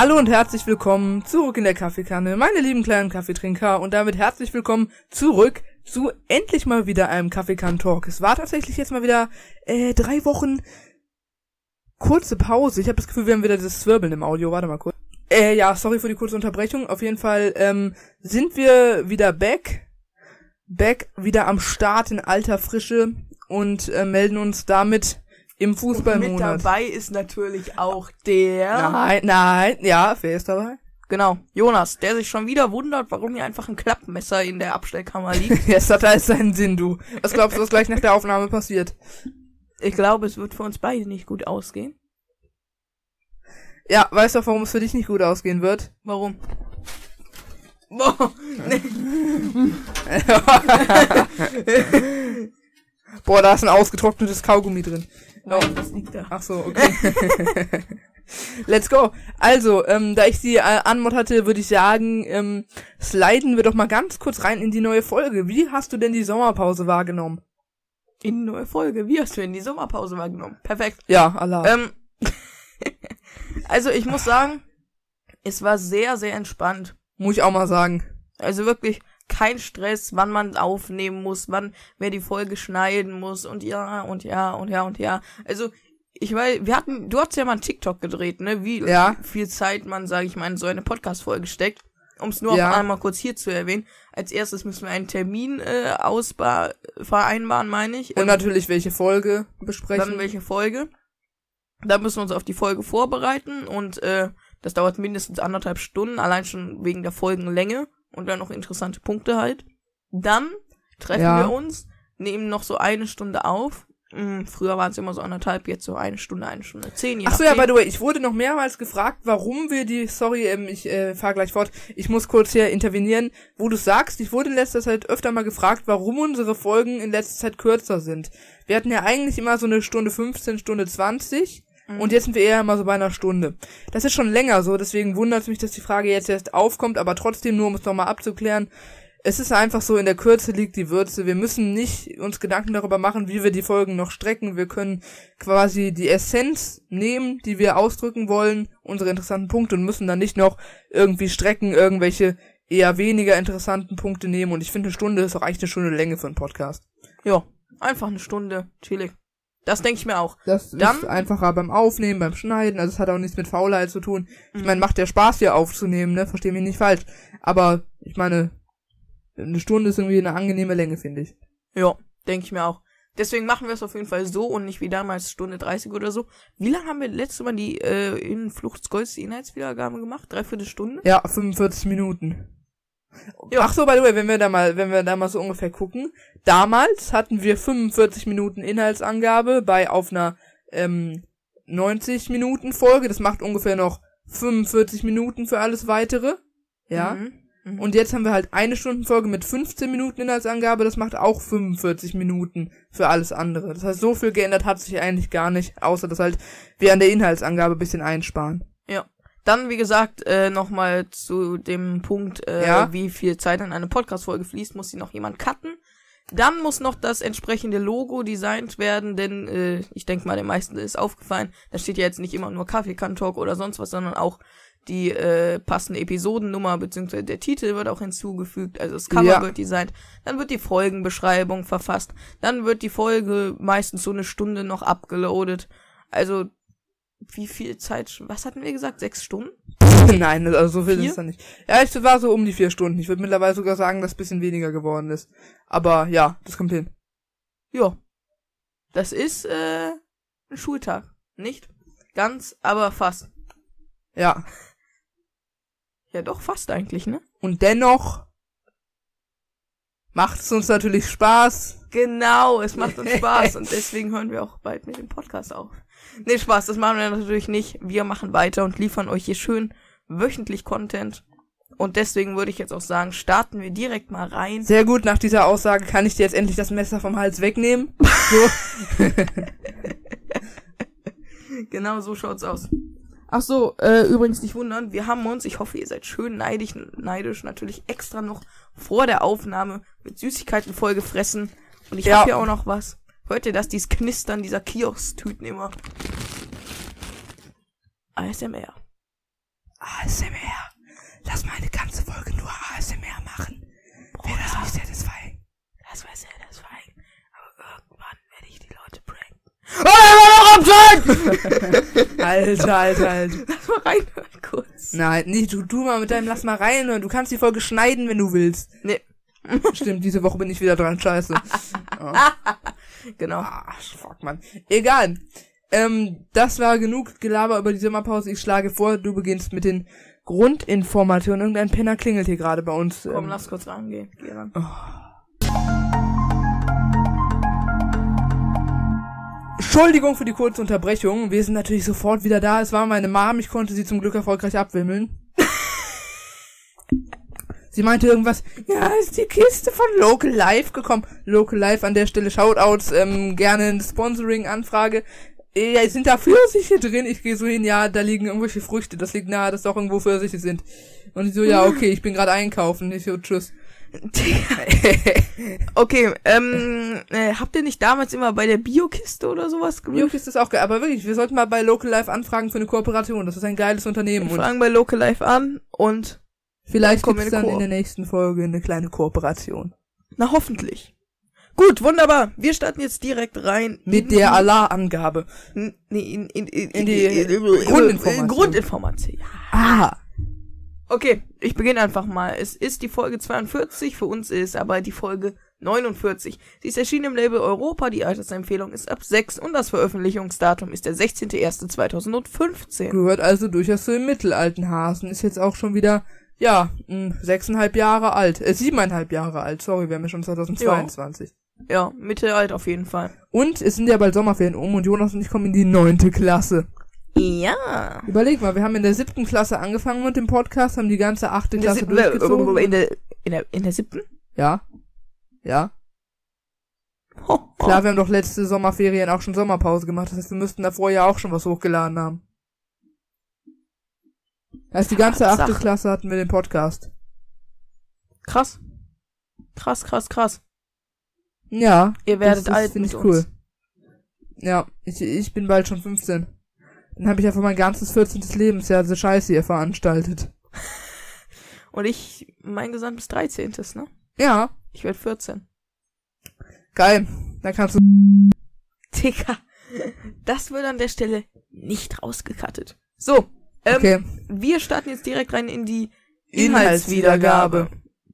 Hallo und herzlich willkommen zurück in der Kaffeekanne, meine lieben kleinen Kaffeetrinker und damit herzlich willkommen zurück zu endlich mal wieder einem Kaffeekannen-Talk. Es war tatsächlich jetzt mal wieder äh, drei Wochen kurze Pause. Ich habe das Gefühl, wir haben wieder das Zwirbeln im Audio. Warte mal kurz. Äh, ja, sorry für die kurze Unterbrechung. Auf jeden Fall ähm, sind wir wieder back. Back wieder am Start in alter Frische und äh, melden uns damit im Fußballmonat. Mit dabei ist natürlich auch der. Nein, nein, ja, wer ist dabei? Genau, Jonas, der sich schon wieder wundert, warum hier einfach ein Klappmesser in der Abstellkammer liegt. Jetzt hat alles seinen Sinn, du. Was glaubst du, was gleich nach der Aufnahme passiert? Ich glaube, es wird für uns beide nicht gut ausgehen. Ja, weißt du, warum es für dich nicht gut ausgehen wird? Warum? Boah, nee. Boah, da ist ein ausgetrocknetes Kaugummi drin. Nein, das liegt da. Ach so, okay. Let's go. Also, ähm, da ich sie äh, anmod hatte, würde ich sagen, ähm, sliden wir doch mal ganz kurz rein in die neue Folge. Wie hast du denn die Sommerpause wahrgenommen? In neue Folge. Wie hast du in die Sommerpause wahrgenommen? Perfekt. Ja, Allah. Ähm, also ich muss sagen, es war sehr, sehr entspannt. Muss ich auch mal sagen. Also wirklich kein Stress, wann man aufnehmen muss, wann wer die Folge schneiden muss und ja und ja und ja und ja. Also ich weiß, wir hatten, du hast ja mal einen TikTok gedreht, ne? Wie Ja. viel Zeit man, sage ich mal, in so eine Podcast-Folge steckt. Um es nur Ja. auf einmal kurz hier zu erwähnen. Als erstes müssen wir einen Termin äh, ausbar vereinbaren, meine ich. Und Ähm, natürlich welche Folge besprechen. dann welche Folge. Da müssen wir uns auf die Folge vorbereiten und äh, das dauert mindestens anderthalb Stunden, allein schon wegen der Folgenlänge und dann noch interessante Punkte halt. Dann treffen Ja. wir uns, nehmen noch so eine Stunde auf. Hm, früher waren es immer so anderthalb, jetzt so eine Stunde, eine Stunde zehn. Ach so, ja, by the way, ich wurde noch mehrmals gefragt, warum wir die, sorry, ähm, ich äh, fahr gleich fort, ich muss kurz hier intervenieren, wo du sagst, ich wurde in letzter Zeit öfter mal gefragt, warum unsere Folgen in letzter Zeit kürzer sind. Wir hatten ja eigentlich immer so eine Stunde 15, Stunde 20 Mhm. und jetzt sind wir eher immer so bei einer Stunde. Das ist schon länger so, deswegen wundert es mich, dass die Frage jetzt erst aufkommt, aber trotzdem nur, um es nochmal abzuklären, es ist einfach so, in der Kürze liegt die Würze. Wir müssen nicht uns Gedanken darüber machen, wie wir die Folgen noch strecken. Wir können quasi die Essenz nehmen, die wir ausdrücken wollen, unsere interessanten Punkte und müssen dann nicht noch irgendwie strecken, irgendwelche eher weniger interessanten Punkte nehmen. Und ich finde, eine Stunde ist auch eigentlich eine Stunde Länge für einen Podcast. Ja, einfach eine Stunde, chillig. Das denke ich mir auch. Das Dann- ist einfacher beim Aufnehmen, beim Schneiden. Also es hat auch nichts mit Faulheit zu tun. Ich Mhm. meine, macht ja Spaß hier aufzunehmen, ne? Versteh mich nicht falsch. Aber ich meine, eine Stunde ist irgendwie eine angenehme Länge, finde ich. Ja, denke ich mir auch. Deswegen machen wir es auf jeden Fall so und nicht wie damals Stunde 30 oder so. Wie lange haben wir letztes Mal die äh, in Fluchtsgolds die Inhaltswiedergabe gemacht? Dreiviertel Stunde? Ja, 45 Minuten. Ja. Ach so, by the way, wenn wir da mal, wenn wir da mal so ungefähr gucken, damals hatten wir 45 Minuten Inhaltsangabe bei auf einer ähm, 90 Minuten Folge. Das macht ungefähr noch 45 Minuten für alles weitere. Ja. Mhm. Mhm. Und jetzt haben wir halt eine Stundenfolge mit 15 Minuten Inhaltsangabe, das macht auch 45 Minuten für alles andere. Das heißt, so viel geändert hat sich eigentlich gar nicht, außer dass halt wir an der Inhaltsangabe ein bisschen einsparen. Ja. Dann, wie gesagt, äh, nochmal zu dem Punkt, äh, Ja. wie viel Zeit in eine Podcast-Folge fließt, muss sie noch jemand cutten. Dann muss noch das entsprechende Logo designt werden, denn äh, ich denke mal, den meisten ist aufgefallen, da steht ja jetzt nicht immer nur Kaffeekantalk oder sonst was, sondern auch die äh, passende Episodennummer beziehungsweise der Titel wird auch hinzugefügt, also das Cover Ja. wird designt, dann wird die Folgenbeschreibung verfasst, dann wird die Folge meistens so eine Stunde noch abgeloadet. Also wie viel Zeit, was hatten wir gesagt, sechs Stunden? Nein, also so viel Vier? ist es dann nicht. Ja, ich war so um die vier Stunden. Ich würde mittlerweile sogar sagen, dass es ein bisschen weniger geworden ist. Aber ja, das kommt hin. Ja. Das ist äh, ein Schultag. Nicht ganz, aber fast. Ja. Ja, doch fast eigentlich, ne? Und dennoch macht es uns natürlich Spaß. Genau, es macht uns Spaß und deswegen hören wir auch bald mit dem Podcast auf. Nee, Spaß, das machen wir natürlich nicht. Wir machen weiter und liefern euch hier schön wöchentlich Content. Und deswegen würde ich jetzt auch sagen, starten wir direkt mal rein. Sehr gut, nach dieser Aussage kann ich dir jetzt endlich das Messer vom Hals wegnehmen. So. Genau so schaut's aus. Ach so, äh, übrigens nicht wundern, wir haben uns, ich hoffe, ihr seid schön neidisch, neidisch natürlich extra noch vor der Aufnahme mit Süßigkeiten vollgefressen. Und ich Ja. hab hier auch noch was. Hört ihr das, dieses Knistern dieser Kiosk-Tüten immer? ASMR. ASMR. Lass mal eine ganze Folge nur ASMR machen. Wäre das nicht satisfying? Das das fein. Aber irgendwann werde ich die Leute pranken. Oh, Alter, Alter, Alter. Lass mal reinhören kurz. Nein, nicht du, du mal mit deinem Lass mal rein. Du kannst die Folge schneiden, wenn du willst. Nee, Stimmt, diese Woche bin ich wieder dran, scheiße. genau. Ah, fuck, man. Egal. Ähm, das war genug Gelaber über die Sommerpause. Ich schlage vor, du beginnst mit den Grundinformationen. Irgendein Penner klingelt hier gerade bei uns. Komm, Ähm, lass kurz rangehen. Geh ran. Entschuldigung für die kurze Unterbrechung. Wir sind natürlich sofort wieder da. Es war meine Mom. Ich konnte sie zum Glück erfolgreich abwimmeln. sie meinte irgendwas. Ja, ist die Kiste von Local Life gekommen. Local Life an der Stelle Shoutouts. Ähm, gerne eine Sponsoring-Anfrage. Ja, sind da Pfirsiche drin? Ich gehe so hin, ja, da liegen irgendwelche Früchte. Das liegt nahe, dass doch irgendwo Pfirsiche sind. Und ich so, ja, okay, ich bin gerade einkaufen. Ich so, tschüss. Okay, ähm, äh, habt ihr nicht damals immer bei der Biokiste oder sowas gemacht? Biokist ist auch geil. Aber wirklich, wir sollten mal bei Local Life anfragen für eine Kooperation. Das ist ein geiles Unternehmen. Und Fragen bei Local Life an und Vielleicht in dann Koop. in der nächsten Folge eine kleine Kooperation. na hoffentlich. Gut, wunderbar. Wir starten jetzt direkt rein Mit der Allah-Angabe. In, in, in, In die in- Grundinformation. Grundinformation. Ja. Ah. Okay, ich beginne einfach mal. Es ist die Folge 42, für uns ist aber die Folge 49. Sie ist erschienen im Label Europa, die Altersempfehlung ist ab 6 und das Veröffentlichungsdatum ist der 16.01.2015. Gehört also durchaus zu dem mittelalten Hasen. Ist jetzt auch schon wieder, ja, mh, sechseinhalb Jahre alt. Äh, siebeneinhalb Jahre alt. Sorry, wir haben ja schon 2022. Ja, Mittelalter auf jeden Fall. Und es sind ja bald Sommerferien um und Jonas und ich kommen in die neunte Klasse. Ja. Überleg mal, wir haben in der siebten Klasse angefangen mit dem Podcast, haben die ganze achte In der, Klasse siebten, äh, durchgezogen. in, der, in, der, in der siebten? Ja. Ja. Ho, ho. Klar, wir haben doch letzte Sommerferien auch schon Sommerpause gemacht. Das heißt, wir müssten davor ja auch schon was hochgeladen haben. Also die ganze achte. Klasse hatten wir den Podcast. Krass. Krass, krass, krass. Ja. Ihr werdet das, das alt finde mit ich cool. uns. Ja, ich, ich bin bald schon 15. Dann habe ich einfach mein ganzes 14. Lebensjahr diese Scheiße hier veranstaltet. Und ich mein gesamtes 13. ne? Ja, Ich werde 14. geil. Dann kannst du. Digga. Das wird an der Stelle nicht rausgekattet. So, ähm, Okay. wir starten jetzt direkt rein in die Inhaltswiedergabe.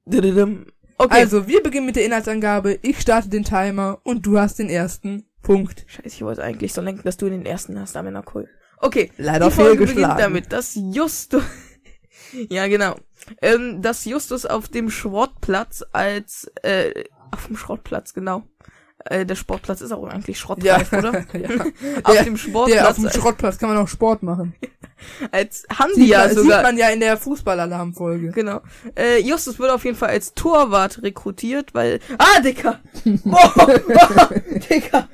Inhaltswiedergabe. Okay. Also, wir beginnen mit der Inhaltsangabe. Ich starte den Timer und du hast den ersten Punkt. Scheiße, ich wollte eigentlich so lenken, dass du den ersten hast, aber na cool. Okay. Leider die Folge beginnt damit, dass Justus, ja genau, ähm, dass Justus auf dem Schrottplatz als, äh, auf dem Schrottplatz, genau. Äh, der Sportplatz ist auch eigentlich schrottreif, oder? ja. Auf Der- dem Der, Sportplatz auf dem Schrottplatz kann man auch Sport machen. als Sieht, Handia man, sieht sogar. man ja in der Fußballalarmfolge. Genau. Äh, Justus wird auf jeden Fall als Torwart rekrutiert, weil. Ah, Dicker! Boah, boah, Dicker!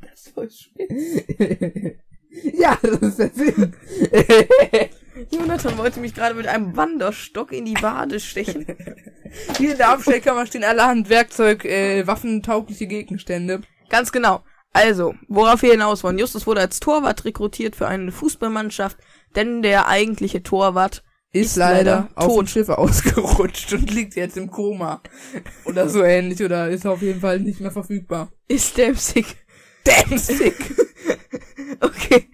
Das ist voll spitz. ja, das ist der Sinn. Jonathan wollte mich gerade mit einem Wanderstock in die Wade stechen. Hier in der Abstellkammer stehen allerhand Werkzeug, äh, waffentaugliche Gegenstände. Ganz genau. Also, worauf wir hinaus wollen. Justus wurde als Torwart rekrutiert für eine Fußballmannschaft, denn der eigentliche Torwart Ist, Ist leider, leider auf dem. Schiff ausgerutscht und liegt jetzt im Koma. Oder so ähnlich, oder ist auf jeden Fall nicht mehr verfügbar. ist. Damn sick. Okay.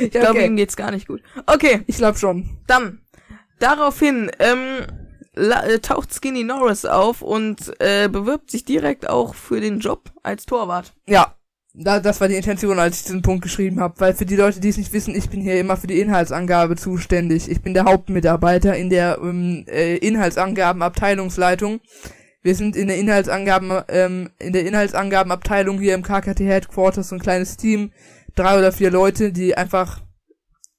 Ich glaube, ihm geht's gar nicht gut. Okay, Ich glaube schon. Dann, daraufhin, ähm, la- äh, taucht Skinny Norris auf und äh, bewirbt sich direkt auch für den Job als Torwart. Ja, da, das war die Intention, als ich diesen Punkt geschrieben habe. Weil für die Leute, die es nicht wissen, ich bin hier immer für die Inhaltsangabe zuständig. Ich bin der Hauptmitarbeiter in der ähm, äh, Inhaltsangabenabteilungsleitung. Wir sind in der Inhaltsangaben, ähm, in der Inhaltsangabenabteilung hier im KKT Headquarters so ein kleines Team, drei oder vier Leute, die einfach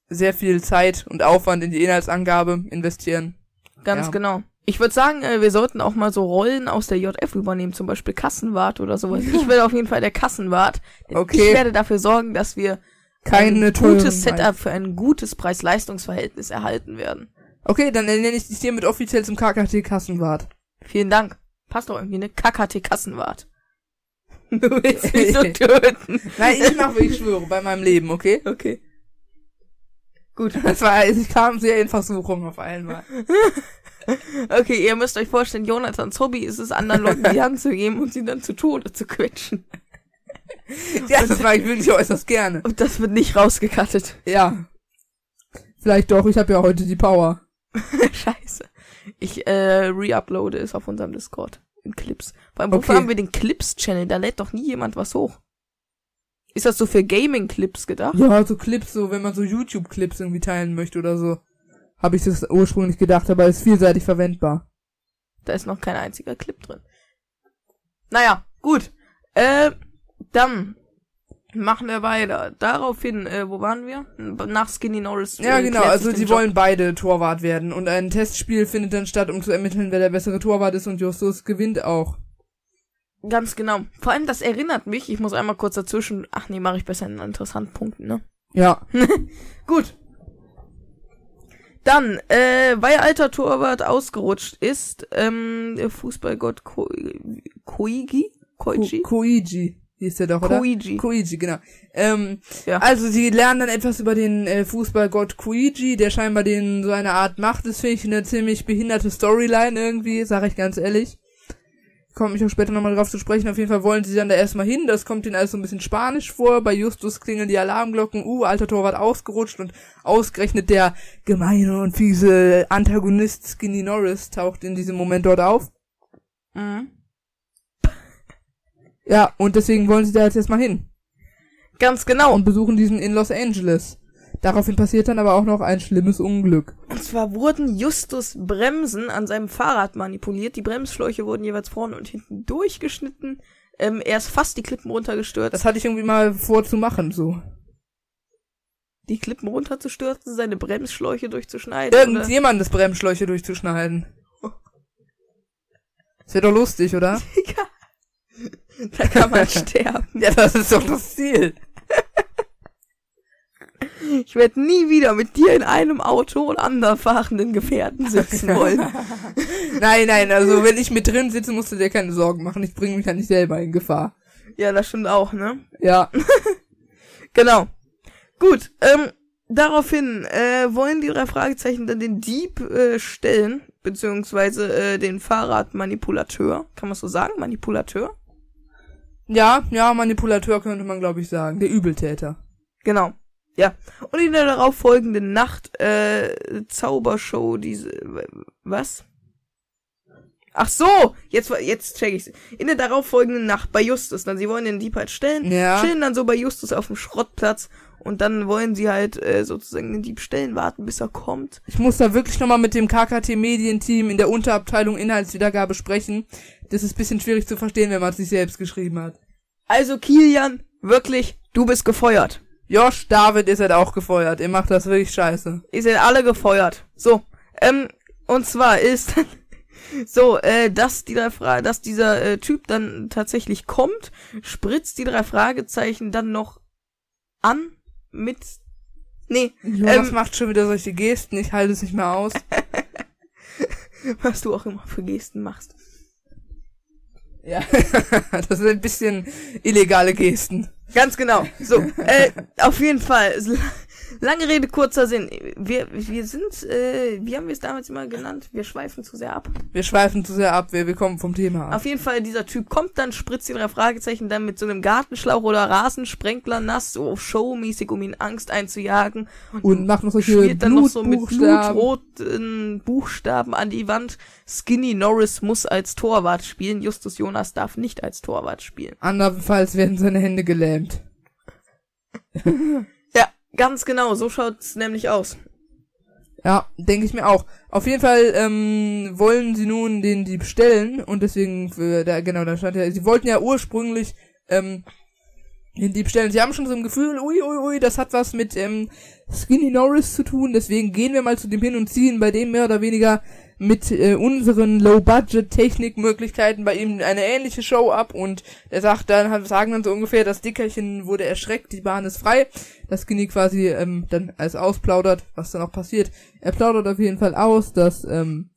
sehr viel Zeit und Aufwand in die Inhaltsangabe investieren. Ganz Ja. genau. Ich würde sagen, äh, wir sollten auch mal so Rollen aus der JF übernehmen, zum Beispiel Kassenwart oder sowas. Ich werde auf jeden Fall der Kassenwart. denn Okay. Ich werde dafür sorgen, dass wir Keine ein gutes. Setup für ein gutes Preis-Leistungs-Verhältnis erhalten werden. Okay, dann nenne ich dich hiermit offiziell zum KKT Kassenwart. Vielen Dank. Passt doch irgendwie, ne? KKT Kassenwart. Du willst mich so töten. Nein, ich mache, wie ich schwöre, bei meinem Leben, okay? Okay. Gut. Das war, ich kam sehr in Versuchung auf einmal. Okay, ihr müsst euch vorstellen, Jonathans Hobby ist es, anderen Leuten die Hand zu geben und sie dann zu Tode zu quetschen. Ja, das war ich wirklich äußerst gerne. Und das wird nicht rausgekattet. Ja. Vielleicht doch, ich habe ja heute die Power. Scheiße. Ich äh, re-uploade es auf unserem Discord. In Clips. Vor allem, wofür Okay. haben wir den Clips-Channel? Da lädt doch nie jemand was hoch. Ist das so für Gaming-Clips gedacht? Ja, so Clips, so wenn man so YouTube-Clips irgendwie teilen möchte oder so. Habe ich das ursprünglich gedacht, aber ist vielseitig verwendbar. Da ist noch kein einziger Clip drin. Naja, gut. Äh, dann machen wir weiter. Daraufhin, äh, wo waren wir? Nach Skinny Norris. Ja, äh, genau, also Job. wollen beide Torwart werden und ein Testspiel findet dann statt, um zu ermitteln, wer der bessere Torwart ist und Justus gewinnt auch. Ganz genau. Vor allem, das erinnert mich, ich muss einmal kurz dazwischen, ach nee, mache ich besser in interessanten Punkten, ne? Ja. Gut. Dann, äh, weil alter Torwart ausgerutscht ist, ähm, der Fußballgott Ko Koigi? Koichi? Ko Koigi hieß der doch, oder? Koigi. Koigi, genau. Ähm, Ja. Also sie lernen dann etwas über den äh, Fußballgott Koigi, der scheinbar den so eine Art macht. Das finde ich eine ziemlich behinderte Storyline irgendwie, sage ich ganz ehrlich. Komme ich auch später nochmal drauf zu sprechen. Auf jeden Fall wollen sie dann da erstmal hin. Das kommt ihnen alles so ein bisschen spanisch vor. Bei Justus klingeln die Alarmglocken. Uh, alter Torwart ausgerutscht und ausgerechnet der gemeine und fiese Antagonist Skinny Norris taucht in diesem Moment dort auf. Mhm. Ja, und deswegen wollen sie da jetzt erstmal hin. Ganz genau. und besuchen diesen in Los Angeles. Daraufhin passiert dann aber auch noch ein schlimmes Unglück. Und zwar wurden Justus Bremsen an seinem Fahrrad manipuliert. Die Bremsschläuche wurden jeweils vorne und hinten durchgeschnitten. Ähm, er ist fast die Klippen runtergestürzt. Das hatte ich irgendwie mal vor zu machen, so. die Klippen runterzustürzen, seine Bremsschläuche durchzuschneiden. oder? Irgendjemandes Bremsschläuche durchzuschneiden. Das wäre doch lustig, oder? Da kann man sterben. Ja, das ist doch das Ziel. Ich werde nie wieder mit dir in einem Auto und anderen fahrenden Gefährten sitzen wollen. Nein, nein, also wenn ich mit drin sitze, musst du dir keine Sorgen machen. Ich bringe mich ja nicht selber in Gefahr. ja, das stimmt auch, ne? Ja. Genau. Gut, ähm, daraufhin äh, wollen die drei Fragezeichen dann den Dieb äh, stellen, beziehungsweise äh, den Fahrradmanipulateur. Kann man so sagen? Manipulateur? Ja, ja, Manipulateur könnte man, glaube ich, sagen. Der Übeltäter. Genau. Ja. Und in der darauf folgenden Nacht, äh, Zaubershow, diese, was? Ach so, jetzt, jetzt check ich's. In der darauf folgenden Nacht bei Justus, dann sie wollen den Dieb halt stellen, Ja. chillen dann so bei Justus auf dem Schrottplatz und dann wollen sie halt äh, sozusagen den Dieb stellen, warten bis er kommt. Ich muss da wirklich nochmal mit dem KKT Medienteam in der Unterabteilung Inhaltswiedergabe sprechen. Das ist bisschen schwierig zu verstehen, wenn man es sich selbst geschrieben hat. Also Kilian, wirklich, du bist gefeuert. Josh David ist halt auch gefeuert. Ihr macht das wirklich scheiße. Ihr seid alle gefeuert. So, ähm, und zwar ist so, äh, dass die drei Fra dass dieser äh, Typ dann tatsächlich kommt, spritzt die drei Fragezeichen dann noch an mit Nee, Jonas Ähm, macht schon wieder solche Gesten, ich halte es nicht mehr aus. was du auch immer für Gesten machst. Ja, das sind ein bisschen illegale Gesten. Ganz genau. So, äh, auf jeden Fall. Lange Rede, kurzer Sinn. Wir, wir sind, äh, wie haben wir es damals immer genannt? Wir schweifen zu sehr ab. Wir schweifen zu sehr ab, wir, wir kommen vom Thema ab. Auf jeden Fall, dieser Typ kommt dann, spritzt die drei Fragezeichen dann mit so einem Gartenschlauch oder Rasensprenkler nass, so showmäßig, um ihn Angst einzujagen. Und macht noch solche schmiert dann noch so mit blutroten Buchstaben an die Wand. Skinny Norris muss als Torwart spielen. Justus Jonas darf nicht als Torwart spielen. Andernfalls werden seine Hände gelähmt. Ganz genau. So schaut's nämlich aus. Ja, denke ich mir auch. Auf jeden Fall ähm, wollen sie nun den Dieb stellen und deswegen, äh, da, genau, da stand ja, sie wollten ja ursprünglich ähm, den Dieb stellen. Sie haben schon so ein Gefühl, ui, ui, ui, das hat was mit ähm, Skinny Norris zu tun, deswegen gehen wir mal zu dem hin und ziehen bei dem mehr oder weniger mit äh, unseren Low-Budget-Technik-Möglichkeiten bei ihm eine ähnliche Show ab und er sagt dann, sagen dann so ungefähr, das Dickerchen wurde erschreckt, die Bahn ist frei, das Skinny quasi ähm, dann als ausplaudert, was dann auch passiert. Er plaudert auf jeden Fall aus, dass ähm,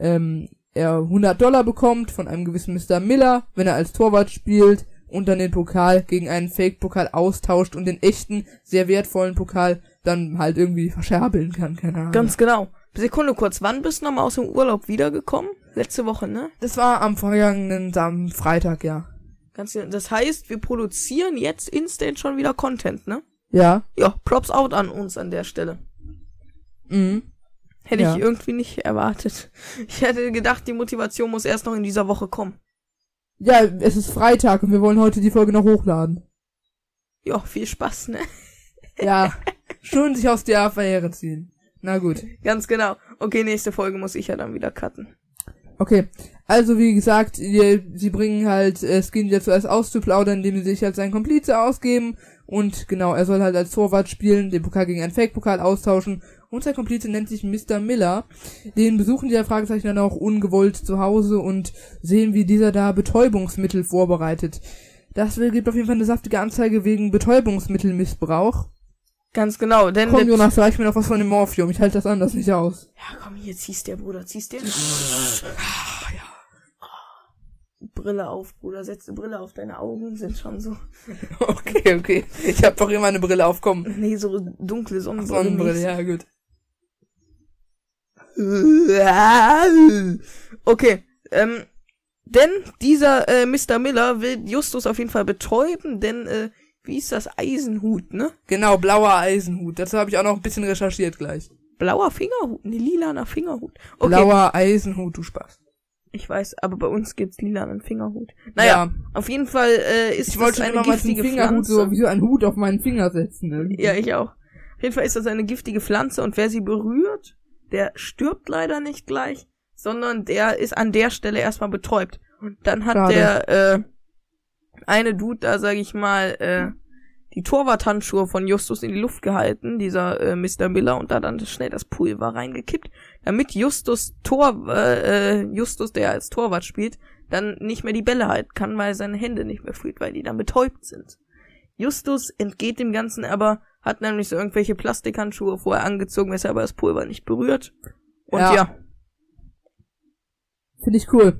ähm, er 100 Dollar bekommt von einem gewissen Mr. Miller, wenn er als Torwart spielt, und dann den Pokal gegen einen Fake-Pokal austauscht und den echten, sehr wertvollen Pokal dann halt irgendwie verscherbeln kann, keine Ahnung. Ganz genau. Sekunde kurz, wann bist du nochmal aus dem Urlaub wiedergekommen? Letzte Woche, ne? das war am vergangenen am Freitag, ja. Ganz, genau. das heißt, wir produzieren jetzt instant schon wieder Content, ne? Ja. Ja, Props out an uns an der Stelle. Mhm. Hätte Ja. ich irgendwie nicht erwartet. Ich hätte gedacht, die Motivation muss erst noch in dieser Woche kommen. Ja, es ist Freitag und wir wollen heute die Folge noch hochladen. Ja, viel Spaß, ne? Ja. Schön sich aus der Affäre ziehen. Na gut. Ganz genau. Okay, nächste Folge muss ich ja dann wieder cutten. Okay, also wie gesagt, ihr, sie bringen halt äh, Skin dazu erst auszuplaudern, indem sie sich als sein Komplize ausgeben und genau, er soll halt als Torwart spielen, den Pokal gegen einen Fake-Pokal austauschen und sein Komplize nennt sich Mr. Miller. Den besuchen die ja Fragezeichen dann auch ungewollt zu Hause und sehen, wie dieser da Betäubungsmittel vorbereitet. Das gibt auf jeden Fall eine saftige Anzeige wegen Betäubungsmittelmissbrauch. Ganz genau, denn Komm, Jonas, reich mir noch was von dem Morphium. Ich halte das anders nicht aus. Ja, komm, hier ziehst der Bruder, ziehst der. Ah, Brille auf, Bruder, setz die Brille auf, deine Augen sind schon so. Okay, okay. Ich habe doch immer eine Brille aufkommen. Nee, so dunkle Sonnenbrille. Sonnenbrille, ja, gut. Okay, ähm, denn dieser äh, Mr. Miller will Justus auf jeden Fall betäuben, denn äh, wie ist das Eisenhut, ne? Genau, blauer Eisenhut. Dazu habe ich auch noch ein bisschen recherchiert gleich. Blauer Fingerhut, ne lilaner Fingerhut. Okay, Blauer Eisenhut, du Spaß. ich weiß, aber bei uns gibt's lilanen Fingerhut. Naja, auf jeden Fall äh, ist ich das wollte eine giftige Fingerhut Pflanze. so, wie so einen Hut auf meinen Finger setzen. Irgendwie. Ja, ich auch. Auf jeden Fall ist das eine giftige Pflanze und wer sie berührt, der stirbt leider nicht gleich, sondern der ist an der Stelle erstmal betäubt. Und dann hat Schade. der äh, eine Dude da, sag ich mal, äh, die Torwarthandschuhe von Justus in die Luft gehalten, dieser äh, Mr. Miller, und da dann schnell das Pulver reingekippt, damit Justus Tor, äh, äh, Justus, der als Torwart spielt, dann nicht mehr die Bälle halten kann, weil seine Hände nicht mehr fühlt, weil die dann betäubt sind. Justus entgeht dem Ganzen aber, hat nämlich so irgendwelche Plastikhandschuhe vorher angezogen, weshalb er das Pulver nicht berührt. Und Ja. ja, Finde ich cool.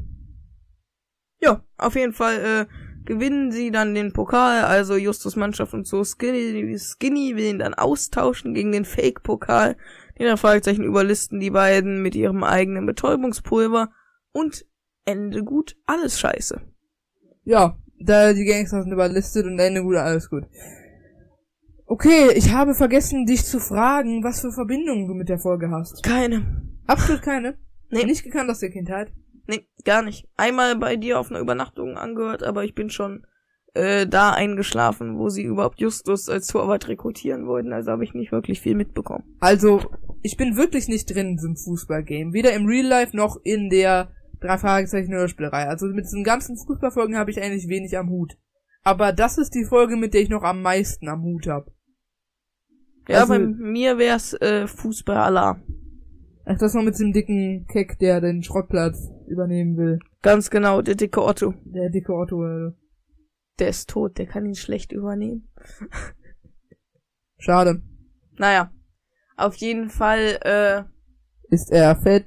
ja, auf jeden Fall äh, gewinnen sie dann den Pokal, also Justus Mannschaft und so Skinny, Skinny will ihn dann austauschen gegen den Fake-Pokal. Die drei Fragezeichen überlisten die beiden mit ihrem eigenen Betäubungspulver und Ende gut, alles scheiße. Ja, da die Gangster sind überlistet und Ende gut, alles gut. Okay, ich habe vergessen, dich zu fragen, was für Verbindungen du mit der Folge hast. Keine. Absolut keine. Nee. Nicht gekannt aus der Kindheit. Nee, gar nicht. Einmal bei dir auf einer Übernachtung angehört, aber ich bin schon äh, da eingeschlafen, wo sie überhaupt Justus als Torwart rekrutieren wollten, also habe ich nicht wirklich viel mitbekommen. Also, ich bin wirklich nicht drin in diesem Fußballgame. Weder im Real Life noch in der drei Fragezeichen Hörspielerei. Also mit diesen ganzen Fußballfolgen habe ich eigentlich wenig am Hut. Aber das ist die Folge, mit der ich noch am meisten am Hut habe. Ja, Also- bei mir wär's äh, Fußball-Alarm. Ach, das noch mit diesem dicken Keck, der den Schrottplatz übernehmen will. Ganz genau, der dicke Otto. Der dicke Otto. Äh, Der ist tot, der kann ihn schlecht übernehmen. schade. Naja, auf jeden Fall, äh, Ist er fett?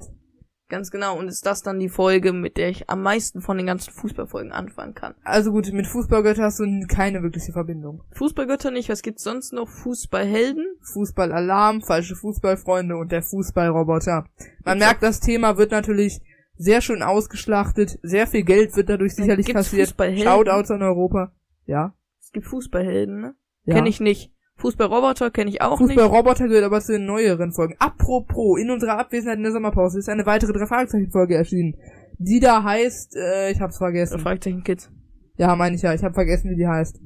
Ganz genau, und ist das dann die Folge, mit der ich am meisten von den ganzen Fußballfolgen anfangen kann. Also gut, mit Fußballgötter hast du keine wirkliche Verbindung. Fußballgötter nicht, was gibt's sonst noch? Fußballhelden? Fußballalarm, falsche Fußballfreunde und der Fußballroboter. Man Gibt's merkt, das Thema wird natürlich sehr schön ausgeschlachtet. Sehr viel Geld wird dadurch sicherlich kassiert. Fußballhelden? Shoutouts an Europa. Ja. Es gibt Fußballhelden, ne? ja. Kenn ich nicht. Fußballroboter kenne ich auch nicht. Fußballroboter gehört aber zu den neueren Folgen. Apropos, in unserer Abwesenheit in der Sommerpause ist eine weitere drei Fragezeichen Folge erschienen. Die da heißt, äh, ich hab's vergessen. Fragezeichen Kids. Ja, meine ich ja. Ich hab vergessen, wie die heißt.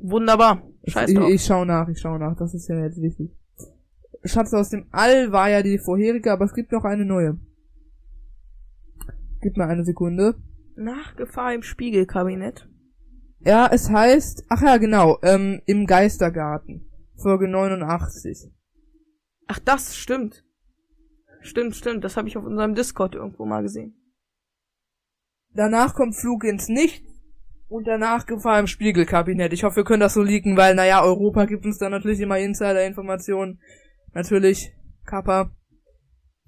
Wunderbar. Scheiß ich, drauf. ich schau nach, ich schau nach. Das ist ja jetzt wichtig. Schatz aus dem All war ja die vorherige, aber es gibt noch eine neue. Gib mir eine Sekunde. Nach Gefahr im Spiegelkabinett. Ja, es heißt, ach ja, genau, ähm, im Geistergarten. Folge 89. Ach, das stimmt. Stimmt, stimmt. Das habe ich auf unserem Discord irgendwo mal gesehen. Danach kommt Flug ins Nichts und danach Gefahr im Spiegelkabinett. Ich hoffe, wir können das so leaken, weil, naja, Europa gibt uns da natürlich immer Insider-Informationen. Natürlich, Kappa.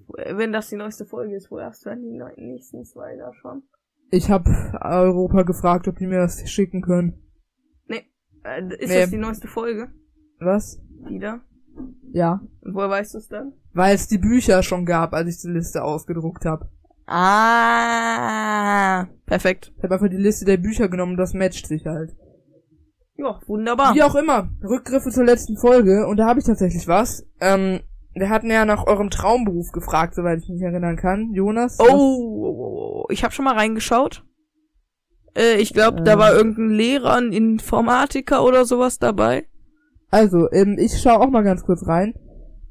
Wenn das die neueste Folge ist, wo erst werden die nächsten zwei da schon. Ich hab Europa gefragt, ob die mir das schicken können. Äh, ist Nee. das die neueste Folge? Was? Die da? Ja. Und woher weißt du es dann? Weil es die Bücher schon gab, als ich die Liste ausgedruckt habe. Ah, perfekt. Ich habe einfach die Liste der Bücher genommen, das matcht sich halt. Ja, wunderbar. Wie auch immer, Rückgriffe zur letzten Folge, und da habe ich tatsächlich was. Ähm, wir hatten ja nach eurem Traumberuf gefragt, soweit ich mich erinnern kann. Jonas? Oh, ich habe schon mal reingeschaut. Äh, ich glaube, da Ähm. war irgendein Lehrer, ein Informatiker oder sowas dabei. Also, ähm, ich schau auch mal ganz kurz rein.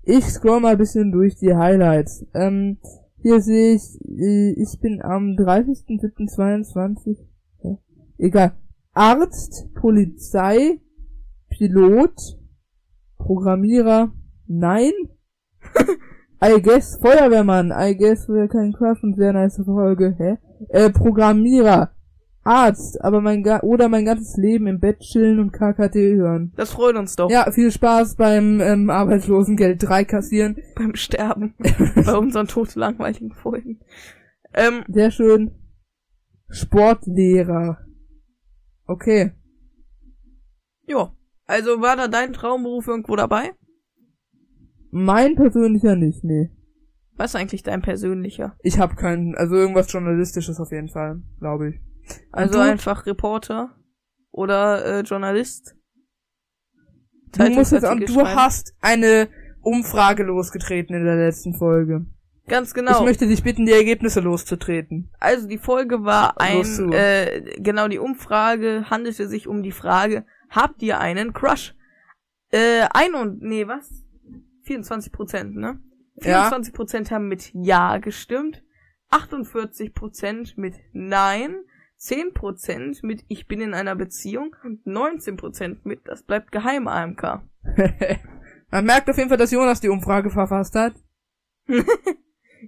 Ich scroll mal ein bisschen durch die Highlights. Ähm, hier sehe ich, äh, ich bin am 30.07.22. Ja, egal. Arzt, Polizei, Pilot, Programmierer, nein. I guess Feuerwehrmann, I guess wäre kein Crush und sehr nice Folge, hä? Äh, Programmierer, Arzt, aber mein ga oder mein ganzes Leben im Bett chillen und KKT hören. Das freut uns doch Ja, viel Spaß beim ähm, Arbeitslosengeld 3 kassieren. beim Sterben. bei unseren todlangweiligen Folgen. Ähm, Sehr schön. Sportlehrer. Okay. ja. Also war da dein Traumberuf irgendwo dabei? Mein persönlicher nicht, nee. Was ist eigentlich dein persönlicher? Ich habe keinen, also irgendwas Journalistisches auf jeden Fall, glaube ich. Also Und du? einfach Reporter oder äh, Journalist? Du musst jetzt an, Zeitungsartikel du hast eine Umfrage losgetreten in der letzten Folge. Ganz genau. Ich möchte dich bitten, die Ergebnisse loszutreten. Also die Folge war ein, äh, genau die Umfrage handelte sich um die Frage, habt ihr einen Crush? Äh, ein und, nee, was? 24 Prozent, ne? Ja. 24 Prozent haben mit Ja gestimmt, 48 Prozent mit Nein, 10 Prozent mit Ich bin in einer Beziehung und 19 Prozent mit Das bleibt geheim AMK. Man merkt auf jeden Fall, dass Jonas die Umfrage verfasst hat.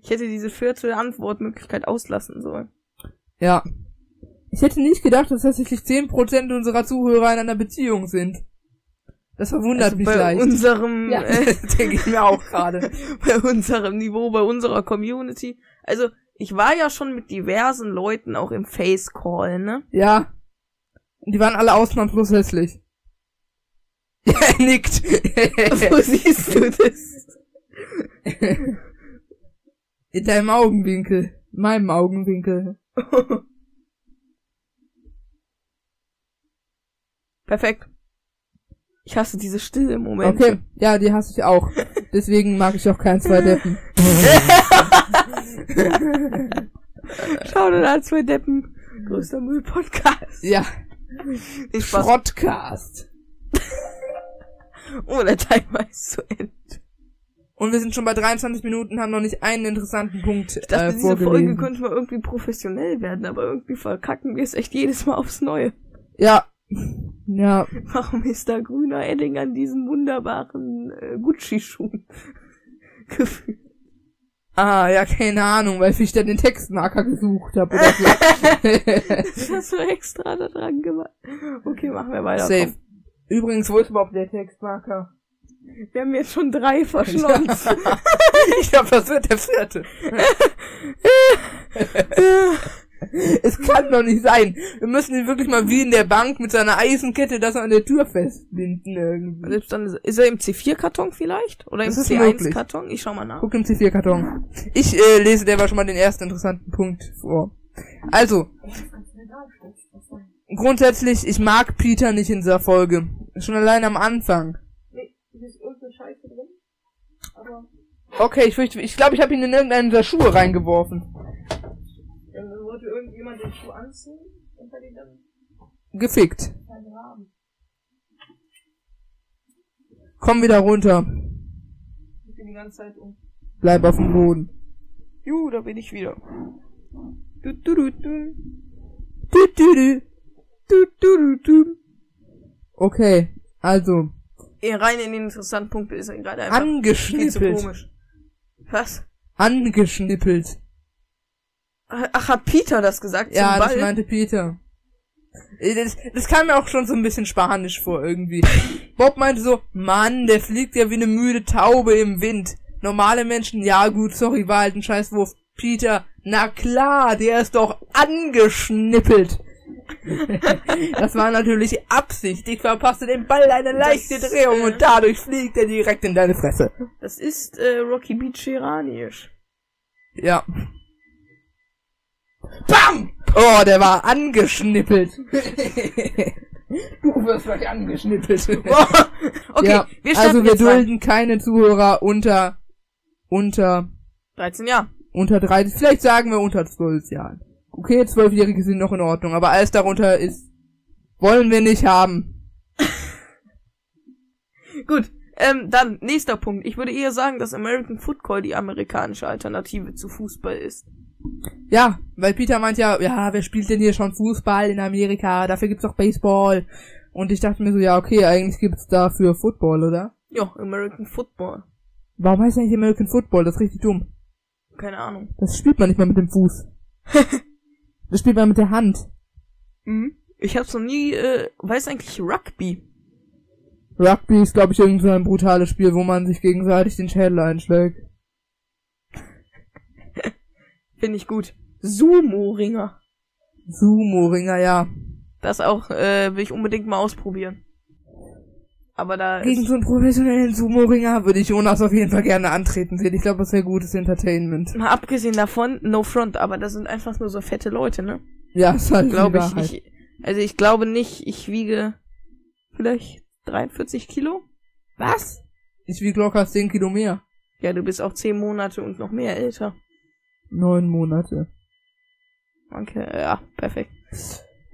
Ich hätte diese vierte Antwortmöglichkeit auslassen sollen. Ja. Ich hätte nicht gedacht, dass tatsächlich 10% unserer Zuhörer in einer Beziehung sind. Das verwundert Also mich bei leicht. unserem, ja, äh, denke ich mir auch gerade. bei unserem Niveau, bei unserer Community. Also, ich war ja schon mit diversen Leuten auch im Face Call, ne? Ja. Die waren alle ausnahmslos hässlich. Ja, er nickt. Wo siehst du das? In deinem Augenwinkel. In meinem Augenwinkel. Perfekt. Ich hasse diese stille Momente. Okay, ja, die hasse ich auch. Deswegen mag ich auch keinen zwei Deppen. Schau dir da zwei Deppen. Größter Müll-Podcast. Ja, Spaß. Schrottcast. Oh, der Timer ist zu Ende. Und wir sind schon bei 23 Minuten, haben noch nicht einen interessanten Punkt Ich dachte, äh, diese Folge könnte mal irgendwie professionell werden, aber irgendwie verkacken wir es echt jedes Mal aufs Neue. Ja. Ja, Warum ist da grüner Edding an diesen wunderbaren äh, Gucci-Schuhen gefühlt? Ah, ja, keine Ahnung, weil ich dann den Textmarker gesucht habe oder so. Das hast du extra da dran gemacht. Okay, machen wir weiter. Safe. Übrigens, wo ist überhaupt der Textmarker? Wir haben jetzt schon drei verschlungen. ich glaube, das wird der vierte. es kann doch nicht sein. Wir müssen ihn wirklich mal wie in der Bank mit seiner Eisenkette das an der Tür festbinden irgendwie. Selbst dann ist, er im C4-Karton vielleicht? Oder im Das ist möglich. C1-Karton? Ich schau mal nach. Guck im C4-Karton. Ich äh, lese der war schon mal den ersten interessanten Punkt vor. Also, grundsätzlich, ich mag Peter nicht in dieser Folge. Schon allein am Anfang. Nee, ist irgendeine Scheiße drin. Aber Okay, ich fürchte, ich glaube, ich habe ihn in irgendeinen dieser Schuhe reingeworfen. Wollte irgendjemand den Schuh anziehen und hat ihn dann Gefickt. Komm wieder runter. Ich bin die ganze Zeit um. Bleib auf dem Boden. Juhu, da bin ich wieder. Du, du, du, du. Du, du, du. Du, du, du, du. Okay, also, rein in den interessanten Punkte ist er gerade einfach angeschnippelt. komisch. Was? Angeschnippelt. Ach, hat Peter das gesagt Ja, das meinte Peter. Äh, Das, das kam mir auch schon so ein bisschen spanisch vor irgendwie. Bob meinte so, Mann, der fliegt ja wie eine müde Taube im Wind. Normale Menschen, ja gut, sorry, war halt ein Scheißwurf. Peter, na klar, der ist doch angeschnippelt. Das war natürlich Absicht. Ich verpasse dem Ball eine leichte Das, Drehung äh, und dadurch fliegt er direkt in deine Fresse. Das ist äh, Rocky Beach iranisch. Ja. Bam! Oh, der war angeschnippelt. du wirst gleich angeschnippelt. okay, ja, wir starten also wir jetzt rein. dulden keine Zuhörer unter, unter, 13 Jahre. unter 30, vielleicht sagen wir unter 12 Jahren. Okay, Zwölfjährige sind noch in Ordnung, aber alles darunter ist, wollen wir nicht haben. Gut, ähm, dann nächster Punkt. Ich würde eher sagen, dass American Football die amerikanische Alternative zu Fußball ist. Ja, weil Peter meint ja, ja, wer spielt denn hier schon Fußball in Amerika? Dafür gibt's doch Baseball. Und ich dachte mir so, ja, okay, eigentlich gibt's dafür Football, oder? Ja, American Football. Warum heißt eigentlich American Football? Das ist richtig dumm. Keine Ahnung. Das spielt man nicht mal mit dem Fuß. das spielt man mit der Hand. Mhm. Ich hab's noch nie, äh, weiß eigentlich Rugby. Rugby ist, glaube ich, irgend so ein brutales Spiel, wo man sich gegenseitig den Schädel einschlägt. Finde ich gut. Sumo-Ringer. Sumo-Ringer, ja. Das auch, äh, will ich unbedingt mal ausprobieren. Aber da Gegen so einen professionellen Sumo-Ringer würde ich Jonas auf jeden Fall gerne antreten sehen. Ich glaube, das wäre gutes Entertainment. mal abgesehen davon, no front, aber das sind einfach nur so fette Leute, ne? Ja, ist halt Glaube ich, ich, also ich glaube nicht, ich wiege vielleicht 43 Kilo? Was? Ich wiege locker 10 Kilo mehr. Ja, du bist auch 10 Monate und noch mehr älter. Neun Monate. Okay, ja, perfekt.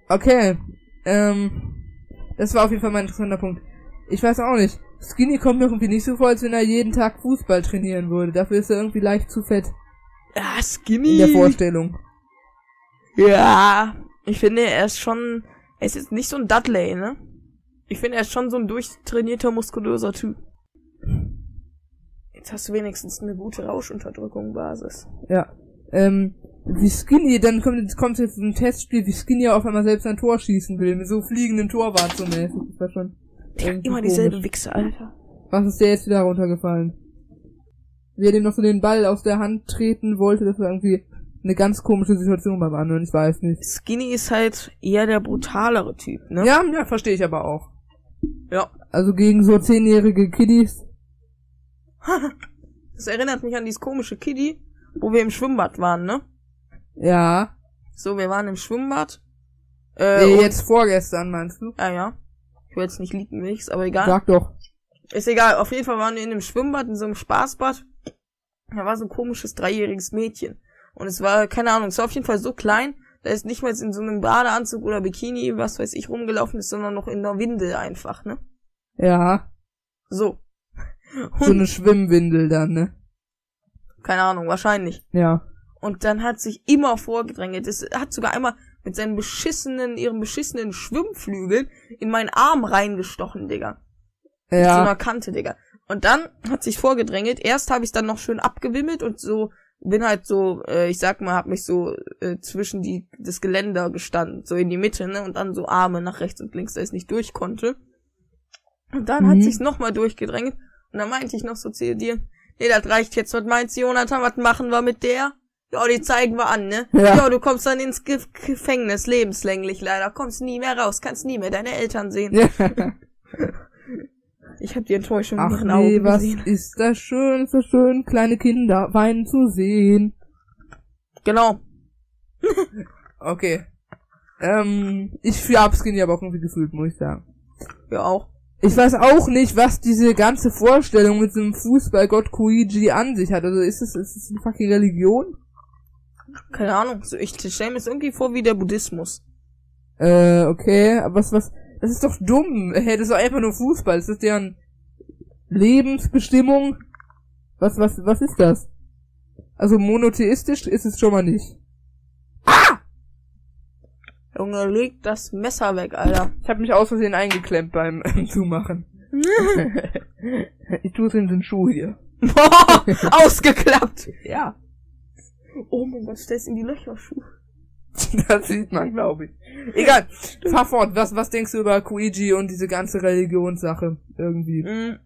Okay, ähm, das war auf jeden Fall mein interessanter Punkt. Ich weiß auch nicht. Skinny kommt mir irgendwie nicht so vor, als wenn er jeden Tag Fußball trainieren würde. Dafür ist er irgendwie leicht zu fett Ja, in skinny. der Vorstellung. Ja, ich finde, er ist schon, er ist jetzt nicht so ein Dudley, ne? Ich finde, er ist schon so ein durchtrainierter, muskulöser Typ. Jetzt hast du wenigstens eine gute Rauschunterdrückung Basis. Ja. Ähm, wie Skinny, dann kommt, jetzt kommt jetzt ein Testspiel, wie Skinny auf einmal selbst ein Tor schießen will, mit so fliegenden Torwart so mäßig. Das war schon. Immer dieselbe Wichse, Alter. Was ist der jetzt wieder runtergefallen? Wie er dem noch so den Ball aus der Hand treten wollte, das war irgendwie eine ganz komische Situation beim anderen, ich weiß nicht. Skinny ist halt eher der brutalere Typ, ne? Ja, ja, verstehe ich aber auch. Ja. Also gegen so zehnjährige Kiddies. Das erinnert mich an dieses komische Kiddie, wo wir im Schwimmbad waren, ne? Ja. So, wir waren im Schwimmbad. Äh, und- jetzt vorgestern, meinst du? Ja, ja. Ich will jetzt nicht liegen, nichts, aber egal. Sag doch. Ist egal, auf jeden Fall waren wir in einem Schwimmbad, in so einem Spaßbad. Da war so ein komisches dreijähriges Mädchen. Und es war, keine Ahnung, es war auf jeden Fall so klein, da ist nicht mal in so einem Badeanzug oder Bikini, was weiß ich, rumgelaufen ist, sondern noch in der Windel einfach, ne? Ja. So. So Und, eine Schwimmwindel dann, ne? Keine Ahnung, wahrscheinlich. Ja. Und dann hat sich immer vorgedrängelt. Es hat sogar einmal mit seinen beschissenen, ihren beschissenen Schwimmflügeln in meinen Arm reingestochen, Digga. Mit so einer Ja. Kante, Digga. Und dann hat sich vorgedrängelt. Erst habe ich dann noch schön abgewimmelt und so bin halt so, äh, ich sag mal, hab mich so äh, zwischen die das Geländer gestanden, so in die Mitte, ne, und dann so Arme nach rechts und links, da ich nicht durch konnte. Und dann hat Mhm. sich's noch mal durchgedrängelt und dann meinte ich noch so zu dir, nee, das reicht jetzt, was meinst du, Jonathan, was machen wir mit der? Ja, die zeigen wir an, ne? Ja. Ja, du kommst dann ins Ge Gefängnis, lebenslänglich leider, kommst nie mehr raus, kannst nie mehr deine Eltern sehen. ja. Ich habe die Enttäuschung in Ach ihren nee, Augen was gesehen. ist das schön, so schön, kleine Kinder weinen zu sehen. Genau. Okay. Ähm, ich für Skinny aber auch irgendwie gefühlt, muss ich sagen. Ja, auch. Ich weiß auch nicht, was diese ganze Vorstellung mit diesem Fußballgott Kuiji an sich hat. Also ist es, ist es eine fucking Religion? Keine Ahnung. So, ich stelle mir es irgendwie vor wie der Buddhismus. Äh, okay, aber was, was, das ist doch dumm. Hey, das ist doch einfach nur Fußball. Das ist deren Lebensbestimmung. Was, was, was ist das? Also monotheistisch ist es schon mal nicht. Junge, leg das Messer weg, Alter. Ich habe mich aus Versehen eingeklemmt beim Zumachen. ich tue es in den Schuh hier. Ausgeklappt. Ja. Oh mein Gott, stellst in die Löcher Schuh. Das sieht man, glaube ich. Egal. Fahr fort. Was, was denkst du über Kuiji und diese ganze Religionssache? Irgendwie. Mhm.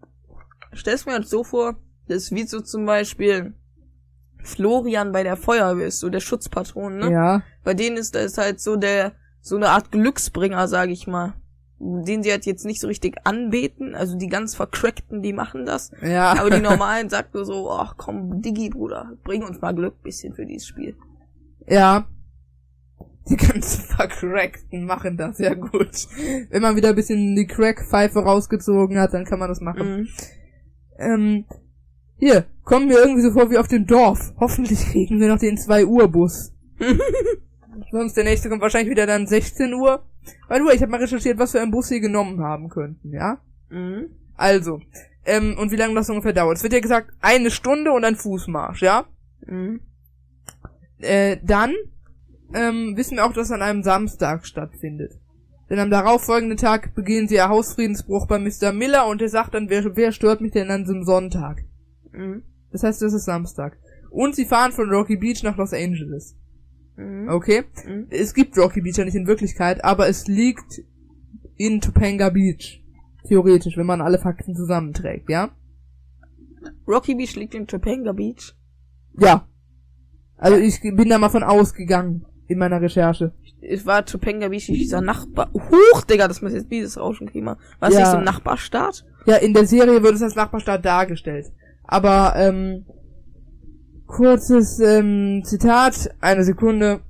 Stell's mir halt so vor, das ist wie so zum Beispiel Florian bei der Feuerwehr ist, so der Schutzpatron, ne? Ja. Bei denen ist das halt so der, so eine Art Glücksbringer, sage ich mal. Den sie halt jetzt nicht so richtig anbeten, also die ganz vercrackten, die machen das. Ja. Aber die normalen sagt nur so, ach komm, Diggi, Bruder, bring uns mal Glück bisschen für dieses Spiel. Ja. Die ganzen Vercrackten machen das ja gut. Wenn man wieder ein bisschen die Crack-Pfeife rausgezogen hat, dann kann man das machen. Mhm. Ähm, hier, kommen wir irgendwie so vor wie auf dem Dorf. Hoffentlich kriegen wir noch den 2 Uhr Bus. Sonst der nächste kommt wahrscheinlich wieder dann 16 Uhr. Weil du, ich habe mal recherchiert, was für einen Bus sie genommen haben könnten, ja? Mhm. Also, ähm, und wie lange das ungefähr dauert. Es wird ja gesagt, eine Stunde und ein Fußmarsch, ja? Mhm. Äh, dann ähm, wissen wir auch, dass es an einem Samstag stattfindet. Denn am darauffolgenden Tag begehen sie ihr Hausfriedensbruch bei Mr. Miller und er sagt dann, wer, wer stört mich denn an einem Sonntag? Mhm. Das heißt, das ist Samstag. Und sie fahren von Rocky Beach nach Los Angeles. Mhm. Okay? Mhm. Es gibt Rocky Beach ja nicht in Wirklichkeit, aber es liegt in Topanga Beach. Theoretisch, wenn man alle Fakten zusammenträgt, ja? Rocky Beach liegt in Topanga Beach. Ja. Also ich bin da mal von ausgegangen in meiner Recherche. Es war Topanga Beach dieser Nachbar. Huch, Digga, das muss jetzt dieses Rauschen kriegen. War es Ja. nicht so ein Nachbarstaat? Ja, in der Serie wird es als Nachbarstaat dargestellt. Aber, ähm, kurzes, ähm, Zitat, eine Sekunde.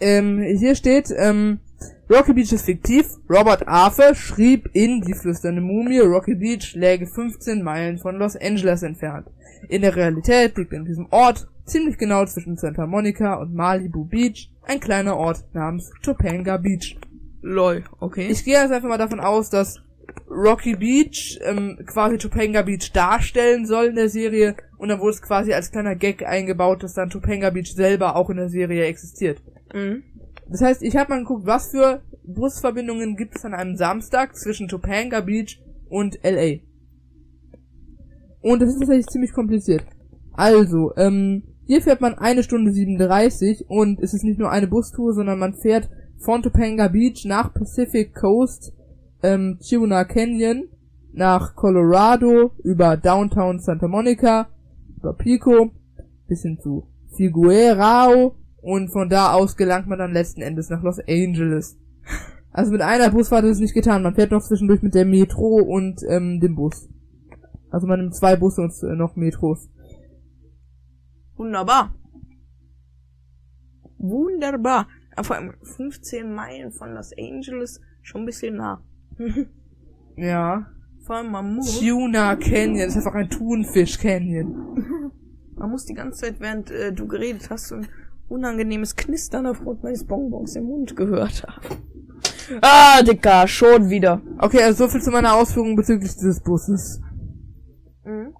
Ähm, hier steht, ähm, Rocky Beach ist fiktiv. Robert Arthur schrieb in Die flüsternde Mumie, Rocky Beach läge 15 Meilen von Los Angeles entfernt. In der Realität liegt in diesem Ort, ziemlich genau zwischen Santa Monica und Malibu Beach, ein kleiner Ort namens Topanga Beach. Lol, okay. Ich gehe jetzt einfach mal davon aus, dass Rocky Beach ähm, quasi Topanga Beach darstellen soll in der Serie und dann wurde es quasi als kleiner Gag eingebaut, dass dann Topanga Beach selber auch in der Serie existiert. mhm. Das heißt, ich habe mal geguckt, was für Busverbindungen gibt es an einem Samstag zwischen Topanga Beach und LA. Und das ist tatsächlich ziemlich kompliziert. Also, ähm, hier fährt man eine Stunde 37 und es ist nicht nur eine Bustour, sondern man fährt von Topanga Beach nach Pacific Coast, ähm, Tuna Canyon, nach Colorado, über Downtown Santa Monica, über Pico, bis hin zu Figueroa und von da aus gelangt man dann letzten Endes nach Los Angeles. Also mit einer Busfahrt ist es nicht getan. Man fährt noch zwischendurch mit der Metro und ähm, dem Bus. Also man nimmt zwei Busse und äh, noch Metros. Wunderbar. Wunderbar. Vor allem 15 Meilen von Los Angeles, schon ein bisschen nah. Ja. Vor allem man muss, Tuna Canyon, das ist einfach ein Thunfisch Canyon. man muss die ganze Zeit, während äh, du geredet hast, so ein unangenehmes Knistern aufgrund meines Bonbons im Mund gehört haben. Ah, Dicker, schon wieder. Okay, also so viel zu meiner Ausführung bezüglich dieses Busses. Mhm.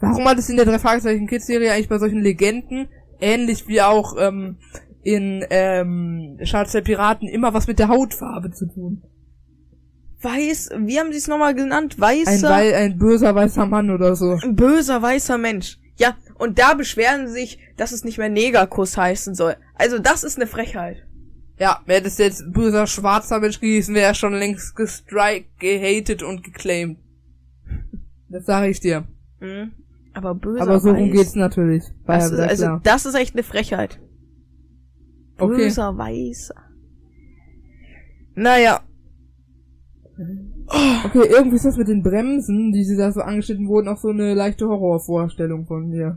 Warum hat es in der drei Fragezeichen Kids Serie eigentlich bei solchen Legenden, ähnlich wie auch ähm, in ähm, Schatz der Piraten, immer was mit der Hautfarbe zu tun? Weiß, wie haben sie es nochmal genannt? Ein, Weißer, Wei ein böser weißer Mann oder so. ein böser weißer Mensch. Ja, und da beschweren sie sich, dass es nicht mehr Negerkuss heißen soll. Also das ist eine Frechheit. Ja, wäre das jetzt böser schwarzer Mensch gewesen, wäre er schon längst gestrike, gehatet und geclaimed. Das sage ich dir. Mhm. Aber böser Aber so rum geht's natürlich. Das ist, also, klar. das ist echt eine Frechheit. Okay. Böser Weißer. Naja, Okay, irgendwie ist das mit den Bremsen, die sie da so angeschnitten wurden, auch so eine leichte Horrorvorstellung von mir.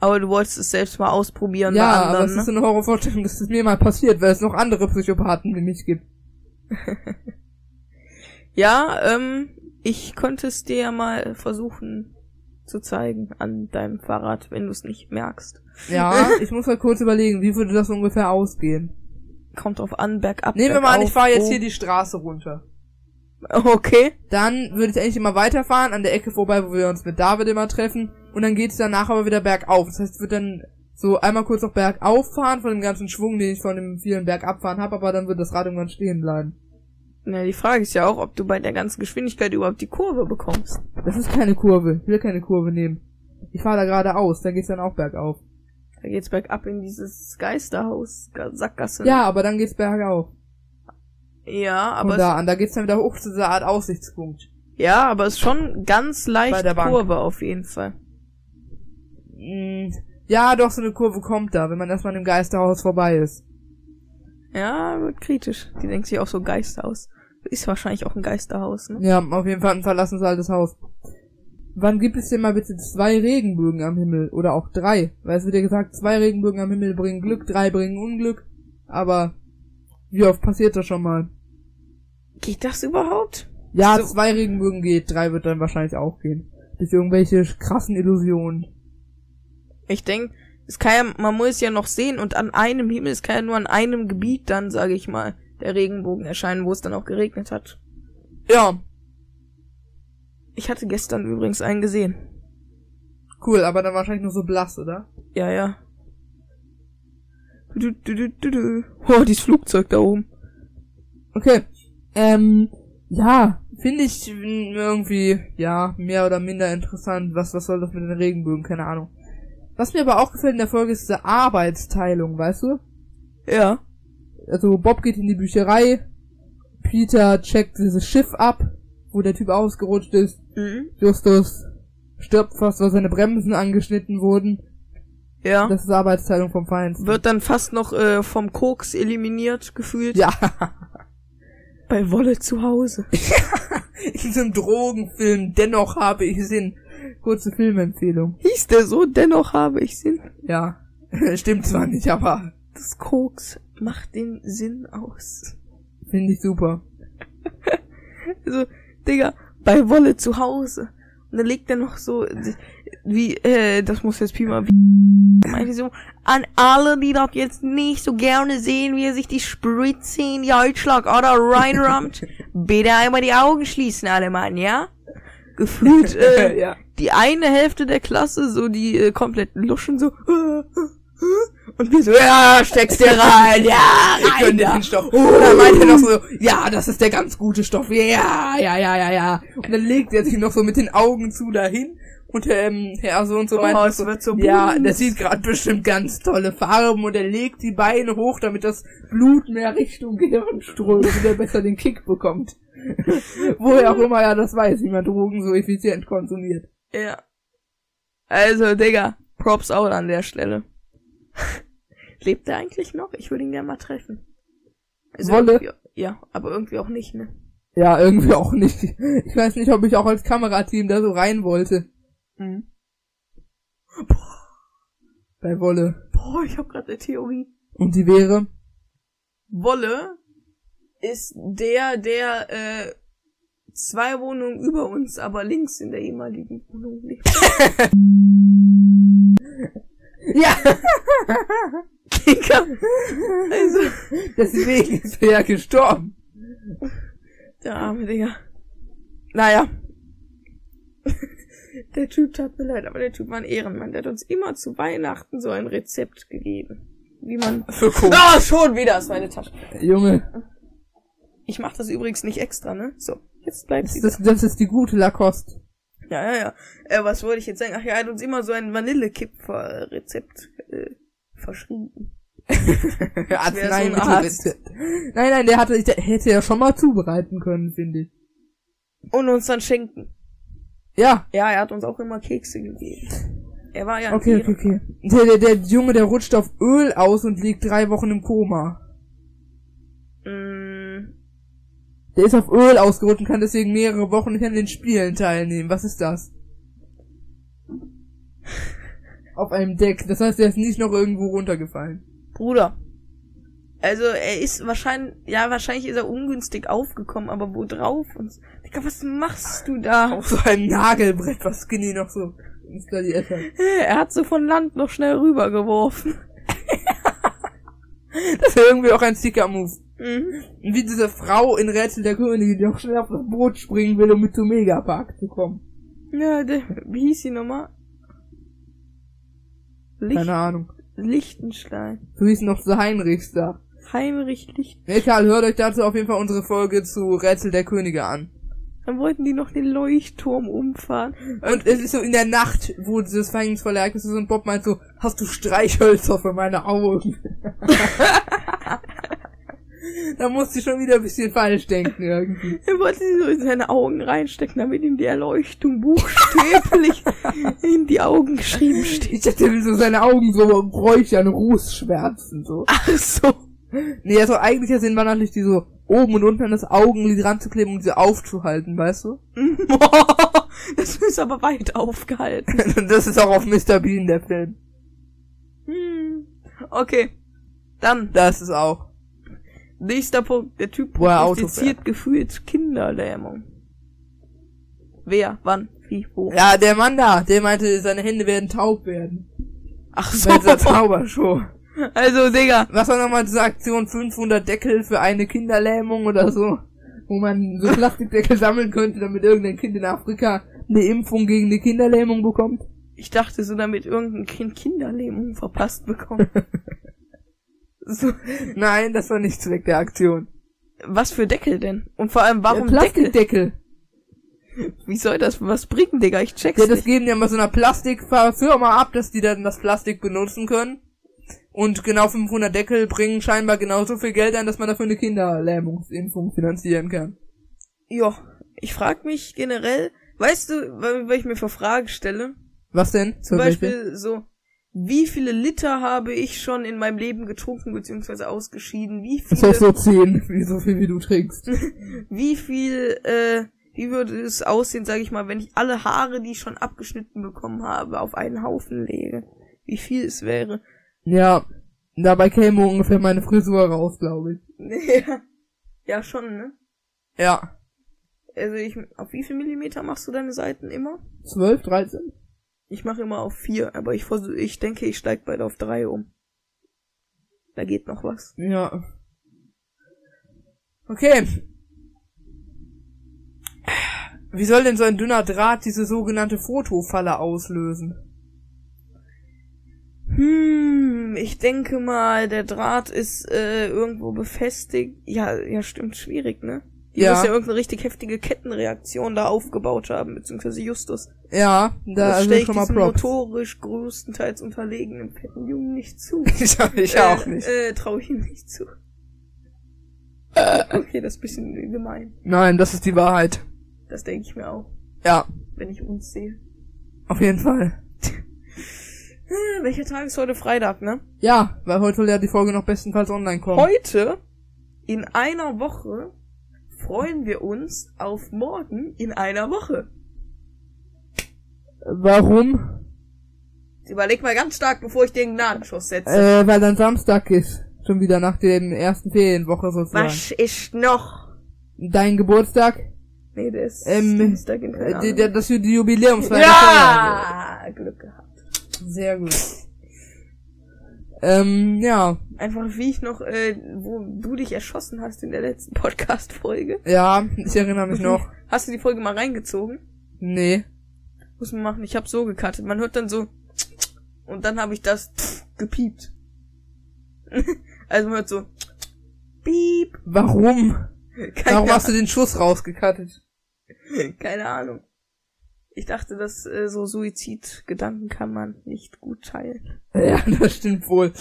aber du wolltest es selbst mal ausprobieren Ja, bei aber anderen, es ist so ne? eine Horrorvorstellung, dass es mir mal passiert, weil es noch andere Psychopathen wie mich gibt. Ja, ähm, ich konnte es dir ja mal versuchen zu zeigen an deinem Fahrrad, wenn du es nicht merkst. Ja, ich muss mal kurz überlegen, wie würde das ungefähr ausgehen. Kommt drauf an, bergab. Nehmen wir mal an, ich fahre jetzt hier die Straße runter. Okay. Dann würde ich eigentlich immer weiterfahren, an der Ecke vorbei, wo wir uns mit David immer treffen. Und dann geht's danach aber wieder bergauf. Das heißt, ich würde dann so einmal kurz noch bergauf fahren, von dem ganzen Schwung, den ich von dem vielen Bergabfahren habe, aber dann wird das Rad irgendwann stehen bleiben. Na, die Frage ist ja auch, ob du bei der ganzen Geschwindigkeit überhaupt die Kurve bekommst. Das ist keine Kurve. Ich will keine Kurve nehmen. Ich fahre da geradeaus, da geht's dann auch bergauf. Da geht's bergab in dieses Geisterhaus, Ga- Sackgasse. Ja, aber dann geht's bergauf. Ja, Von aber da es, an, da geht's dann wieder hoch zu dieser Art Aussichtspunkt. ja, aber es ist schon ganz leicht. Kurve auf jeden Fall. mh, ja, doch, so eine Kurve kommt da, wenn man erstmal im Geisterhaus vorbei ist. Ja, wird kritisch. Die denkt sich auch so Geisterhaus. Ist wahrscheinlich auch ein Geisterhaus, ne? Ja, auf jeden Fall ein verlassenes altes Haus. Wann gibt es denn mal bitte zwei Regenbögen am Himmel? Oder auch drei? Weil es wird ja gesagt, zwei Regenbögen am Himmel bringen Glück, drei bringen Unglück. Aber wie oft passiert das schon mal? Geht das überhaupt? Ja, So. zwei Regenbögen geht, drei wird dann wahrscheinlich auch gehen. Durch irgendwelche krassen Illusionen. Ich denk, es kann ja, man muss es ja noch sehen und an einem Himmel, es kann ja nur an einem Gebiet dann, sage ich mal, der Regenbogen erscheinen, wo es dann auch geregnet hat. Ja, Ich hatte gestern übrigens einen gesehen. cool, aber dann wahrscheinlich nur so blass, oder? Ja, ja. Du, du, du, du, du. Oh, dieses Flugzeug da oben. Okay. Ähm, ja, finde ich irgendwie, ja, mehr oder minder interessant. Was, was soll das mit den Regenbögen? Keine Ahnung. Was mir aber auch gefällt in der Folge ist diese Arbeitsteilung, weißt du? Ja. Also Bob geht in die Bücherei, Peter checkt dieses Schiff ab, wo der Typ ausgerutscht ist, Mhm. Justus stirbt fast, weil seine Bremsen angeschnitten wurden. Ja. Das ist Arbeitsteilung vom Feind. Wird dann fast noch äh, vom Koks eliminiert, gefühlt. Ja, Bei Wolle zu Hause. in so einem Drogenfilm, dennoch habe ich Sinn. Kurze Filmempfehlung. Hieß der so? Dennoch habe ich Sinn. Ja, stimmt zwar nicht, aber Das Koks macht den Sinn aus. finde ich super. Also, Digga, bei Wolle zu Hause. Und dann legt er noch so, wie, äh, das muss jetzt Pi mal, wie, meinte so, an alle, die das jetzt nicht so gerne sehen, wie er sich die Spritze in die Halsschlagader reinrammt, bitte einmal die Augen schließen, alle Mann, ja? Gefühlt, äh, ja. die eine Hälfte der Klasse, so die äh, kompletten Luschen, so, und wir so, ja, steckst dir rein, ja, rein können da. den Stoff. Oder meint er noch so, ja, das ist der ganz gute Stoff. Ja, ja, ja, ja, ja. Und dann legt er sich noch so mit den Augen zu dahin. Und ähm, Herr so und so Oh, meint es so, wird so ja, der sieht gerade bestimmt ganz tolle Farben und er legt die Beine hoch, damit das Blut mehr Richtung Gehirn strömt und er besser den Kick bekommt. Woher auch immer er das weiß, wie man Drogen so effizient konsumiert. Ja. Also, Digga, Props out an der Stelle. Lebt er eigentlich noch? Ich würde ihn gerne mal treffen. Also Wolle? Ja, aber irgendwie auch nicht, ne? Ja, irgendwie auch nicht. Ich weiß nicht, ob ich auch als Kamerateam da so rein wollte. Mhm. Bei Wolle. Boah, ich habe gerade eine Theorie. Und die wäre, Wolle ist der, der äh, zwei Wohnungen über uns, aber links in der ehemaligen Wohnung lebt. ja, Digga. Also, deswegen ist er ja gestorben. der arme Digga. Naja. Der Typ tat mir leid, aber der Typ war ein Ehrenmann. Der hat uns immer zu Weihnachten so ein Rezept gegeben. Wie man... Für Coke. Ah, schon wieder ist meine Tasche. Junge, Ich mach das übrigens nicht extra, ne? So, jetzt bleibt das, sie das, das ist die gute Lacoste. Ja, ja, ja. Äh, was wollte ich jetzt sagen? Ach ja, er hat uns immer so ein Vanillekipfer-Rezept äh, verschrieben. Arzneimittelrezept. Nein, nein, der hatte, der hätte ja schon mal zubereiten können, finde ich. Und uns dann schenken. Ja, Ja, er hat uns auch immer Kekse gegeben. Er war ja ein okay, okay, Ehrenmann. okay. Der, der, der Junge, der rutscht auf Öl aus und liegt drei Wochen im Koma. Mm, Der ist auf Öl ausgerutscht und kann deswegen mehrere Wochen nicht an den Spielen teilnehmen. Was ist das? auf einem Deck. Das heißt, er ist nicht noch irgendwo runtergefallen. Bruder. Also, er ist wahrscheinlich, ja, wahrscheinlich ist er ungünstig aufgekommen, aber wo drauf? Und, Digga, was machst du da? Auf so einem Nagelbrett, was Skinny noch so installiert hat. Er hat so von Land noch schnell rübergeworfen. Das ist irgendwie auch ein Sticker-Move. Mhm. Und wie diese Frau in Rätsel der Könige, die auch schnell auf das Boot springen will, um mit zum Megapark zu kommen. Ja, der, wie hieß die nochmal? Licht, Keine Ahnung. Lichtenstein. So hieß noch so Heinrichs da. Heinrich Licht. Egal, hört euch dazu auf jeden Fall unsere Folge zu Rätsel der Könige an. Dann wollten die noch den Leuchtturm umfahren. Und es ist so in der Nacht, wo dieses verhängnisvolle Ereignis ist und Bob meint so, hast du Streichhölzer für meine Augen? Da musste ich schon wieder ein bisschen falsch denken irgendwie. Er wollte sie so in seine Augen reinstecken, damit ihm die Erleuchtung buchstäblich in die Augen geschrieben steht. Ich hätte will so seine Augen so räuchern, Rußschwärzen, so. Ach so. Nee, also eigentlicher Sinn war natürlich die so oben und unten an das Augenlid ranzukleben und sie aufzuhalten, weißt du? Das ist aber weit aufgehalten. Das ist auch auf Mr. Bean der Film. Hm. Okay. Dann, Das ist auch. nächster Punkt. Der Typ er prognostiziert gefühlt Kinderlähmung. Wer, wann, wie, wo. Ja, der Mann da, der meinte, seine Hände werden taub werden. Ach so. Bei dieser Zaubershow. Also, Digga. Was war nochmal diese Aktion 500 Deckel für eine Kinderlähmung oder so? Wo man so Plastikdeckel sammeln könnte, damit irgendein Kind in Afrika eine Impfung gegen eine Kinderlähmung bekommt? Ich dachte so, damit irgendein Kind Kinderlähmung verpasst bekommt. so, Nein, das war nicht Zweck der Aktion. was für Deckel denn? Und vor allem, warum ja, Deckel? Plastikdeckel. Wie soll das was bringen, Digga? Ich check's Ja, das nicht. geben ja mal so einer Plastikfirma ab, dass die dann das Plastik benutzen können. Und genau 500 Deckel bringen scheinbar genauso viel Geld ein, dass man dafür eine Kinderlähmungsimpfung finanzieren kann. Ja, ich frag mich generell, weißt du, weil, ich mir für Fragen stelle? Was denn? Zum Beispiel? Beispiel so, wie viele Liter habe ich schon in meinem Leben getrunken beziehungsweise ausgeschieden? Wie Das viele, heißt so 10, wie so viel wie du trinkst. wie viel, äh, wie würde es aussehen, sage ich mal, wenn ich alle Haare, die ich schon abgeschnitten bekommen habe, auf einen Haufen lege? Wie viel es wäre? Ja, dabei käme ungefähr meine Frisur raus, glaube ich. ja, ja schon, ne? Ja. Also ich, auf wie viel Millimeter machst du deine Seiten immer? 12, 13? Ich mache immer auf vier, aber ich versuch, ich denke, ich steig bald auf drei um. Da geht noch was. Ja. Okay. Wie soll denn so ein dünner Draht diese sogenannte Fotofalle auslösen? Hm, ich denke mal, der Draht ist äh, irgendwo befestigt. Ja, ja, stimmt, schwierig, ne? Die Ja. muss ja irgendeine richtig heftige Kettenreaktion da aufgebaut haben, beziehungsweise Justus. Ja, da das also stelle ich schon mal diesem Props. motorisch größtenteils unterlegenen fetten Jungen nicht zu. ich ich auch nicht. Äh, äh traue ich ihm nicht zu. Okay, das ist ein bisschen gemein. Nein, das ist die Wahrheit. Das denke ich mir auch, Ja, wenn ich uns sehe. auf jeden Fall. Hm, welcher Tag ist heute Freitag, ne? Ja, weil heute soll ja die Folge noch bestenfalls online kommen. Heute, in einer Woche, freuen wir uns auf morgen in einer Woche. Warum? Überleg mal ganz stark, bevor ich den Gnadenschuss setze. Äh, weil dann Samstag ist. Schon wieder nach der ersten Ferienwoche sozusagen. Was ist noch? Dein Geburtstag? Nee, der ist Ähm, Dienstag in Äh, die, das die Jubiläumsfeier. Ja! Glück gehabt. Sehr gut. Ähm, ja. Einfach wie ich noch, äh, wo du dich erschossen hast in der letzten Podcast-Folge. Ja, ich erinnere mich noch. Hast du die Folge mal reingezogen? Nee. Muss man machen. Ich habe so gecuttet. Man hört dann so und dann habe ich das gepiept. also man hört so piep. Warum? Keine, Warum hast du den Schuss rausgekattet? keine Ahnung. Ich dachte, dass äh, so Suizidgedanken kann man nicht gut teilen. Ja, das stimmt wohl.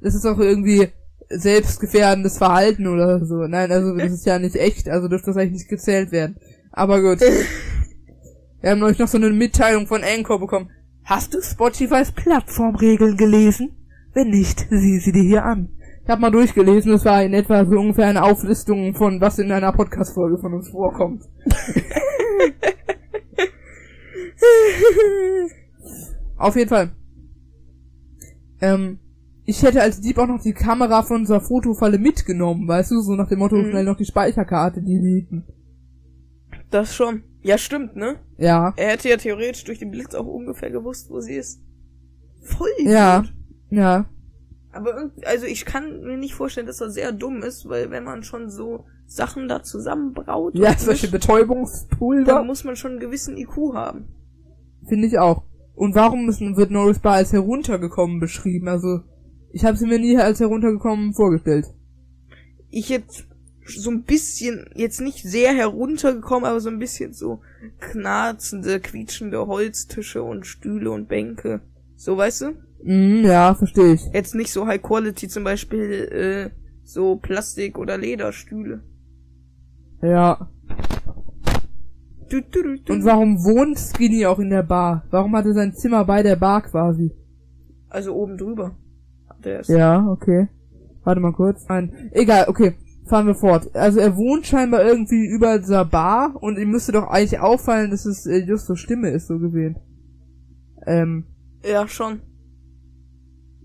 Das ist auch irgendwie selbstgefährdendes Verhalten oder so. Nein, also das ist ja nicht echt, also dürfte das eigentlich nicht gezählt werden. Aber gut. Wir haben neulich noch so eine Mitteilung von Anchor bekommen. Hast du Spotifys Plattformregeln gelesen? Wenn nicht, sieh sie dir hier an. Ich habe mal durchgelesen, es war in etwa so ungefähr eine Auflistung von was in einer Podcast-Folge von uns vorkommt. Auf jeden Fall. Ähm, ich hätte als Dieb auch noch die Kamera von unserer Fotofalle mitgenommen, weißt du, so nach dem Motto, Mhm. schnell noch die Speicherkarte deleten. Das schon. Ja, stimmt, ne? Ja. Er hätte ja theoretisch durch den Blitz auch ungefähr gewusst, wo sie ist. Voll. Ja. gut. Ja. Aber irgendwie, also ich kann mir nicht vorstellen, dass er sehr dumm ist, weil wenn man schon so Sachen da zusammenbraut, Ja, solche Betäubungspulver. dann muss man schon einen gewissen IQ haben. Finde ich auch. Und warum müssen, wird Norris Bar als heruntergekommen beschrieben? Also, ich habe sie mir nie als heruntergekommen vorgestellt. Ich jetzt so ein bisschen, jetzt nicht sehr heruntergekommen, aber so ein bisschen so knarzende, quietschende Holztische und Stühle und Bänke. So, weißt du? Mhm, ja, verstehe ich. Jetzt nicht so High Quality, zum Beispiel, äh, so Plastik- oder Lederstühle. Ja. Und warum wohnt Skinny auch in der Bar? Warum hat er sein Zimmer bei der Bar quasi? Also oben drüber. Ja, okay. Warte mal kurz. Nein. Egal, okay. Fahren wir fort. Also er wohnt scheinbar irgendwie über dieser Bar und ihm müsste doch eigentlich auffallen, dass es äh, Justus Stimme ist, so gesehen. Ähm, Ja, schon.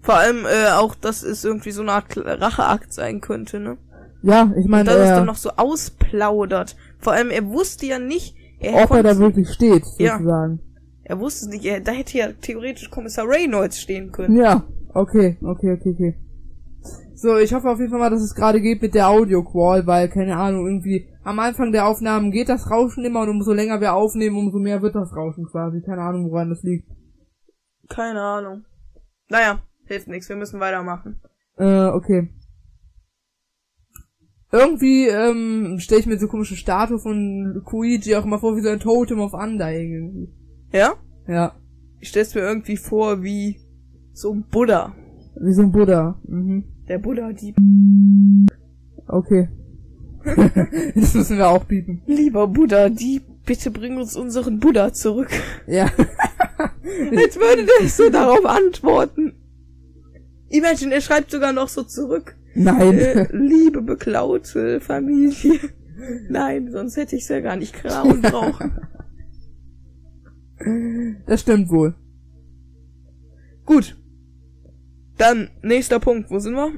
Vor allem äh, auch, dass es irgendwie so eine Art Racheakt sein könnte, ne? ja, ich meine, Dass es äh, dann noch so ausplaudert. Vor allem, er wusste ja nicht, er, ob er da wirklich steht, Ja. sozusagen. er wusste es nicht, er, da hätte ja theoretisch Kommissar Reynolds stehen können. Ja, okay, okay, okay, okay. So, ich hoffe auf jeden Fall mal, dass es gerade geht mit der Audio-Qual, weil, keine Ahnung, irgendwie am Anfang der Aufnahmen geht das Rauschen immer und umso länger wir aufnehmen, umso mehr wird das Rauschen quasi. Keine Ahnung, woran das liegt. Keine Ahnung. Naja, hilft nichts, wir müssen weitermachen. Äh, okay. Irgendwie, ähm, stelle ich mir so komische Statue von Koichi auch immer vor wie so ein Totem of Undying irgendwie. Ja? Ja, Ich stell's mir irgendwie vor wie so ein Buddha. wie so ein Buddha. Mhm. Der Buddha, die Okay. das müssen wir auch bieten. lieber Buddha, die bitte bring uns unseren Buddha zurück. Ja. Als würde der so darauf antworten. Imagine, er schreibt sogar noch so zurück. Nein. Äh, liebe beklaute Familie. Nein, sonst hätte ich's ja gar nicht grauen brauchen. Das stimmt wohl. Gut. Dann, nächster Punkt. Wo sind wir?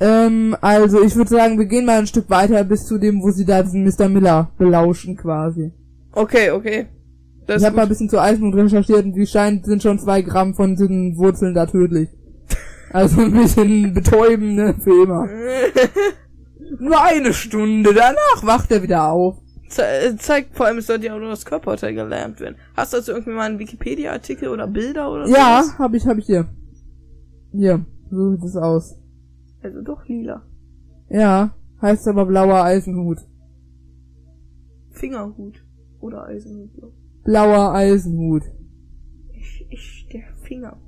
Ähm, also ich würde sagen, wir gehen mal ein Stück weiter bis zu dem, wo sie da diesen Mr. Miller belauschen quasi. Okay, okay. Das ich habe mal ein bisschen zu Eismut recherchiert und wie scheint, sind schon zwei Gramm von diesen Wurzeln da tödlich. Also ein bisschen betäuben, ne, für immer. Nur eine Stunde, danach wacht er wieder auf. Ze äh, zeigt vor allem, es sollte ja auch nur das Körperteil gelernt werden. Hast du dazu irgendwie mal einen Wikipedia-Artikel oder Bilder oder so? Ja, hab ich, hab ich hier. Hier, so sieht es aus. Also doch lila. Ja, heißt aber blauer Eisenhut. Fingerhut. Oder Eisenhut. Blauer Eisenhut. Ich, ich, der Fingerhut.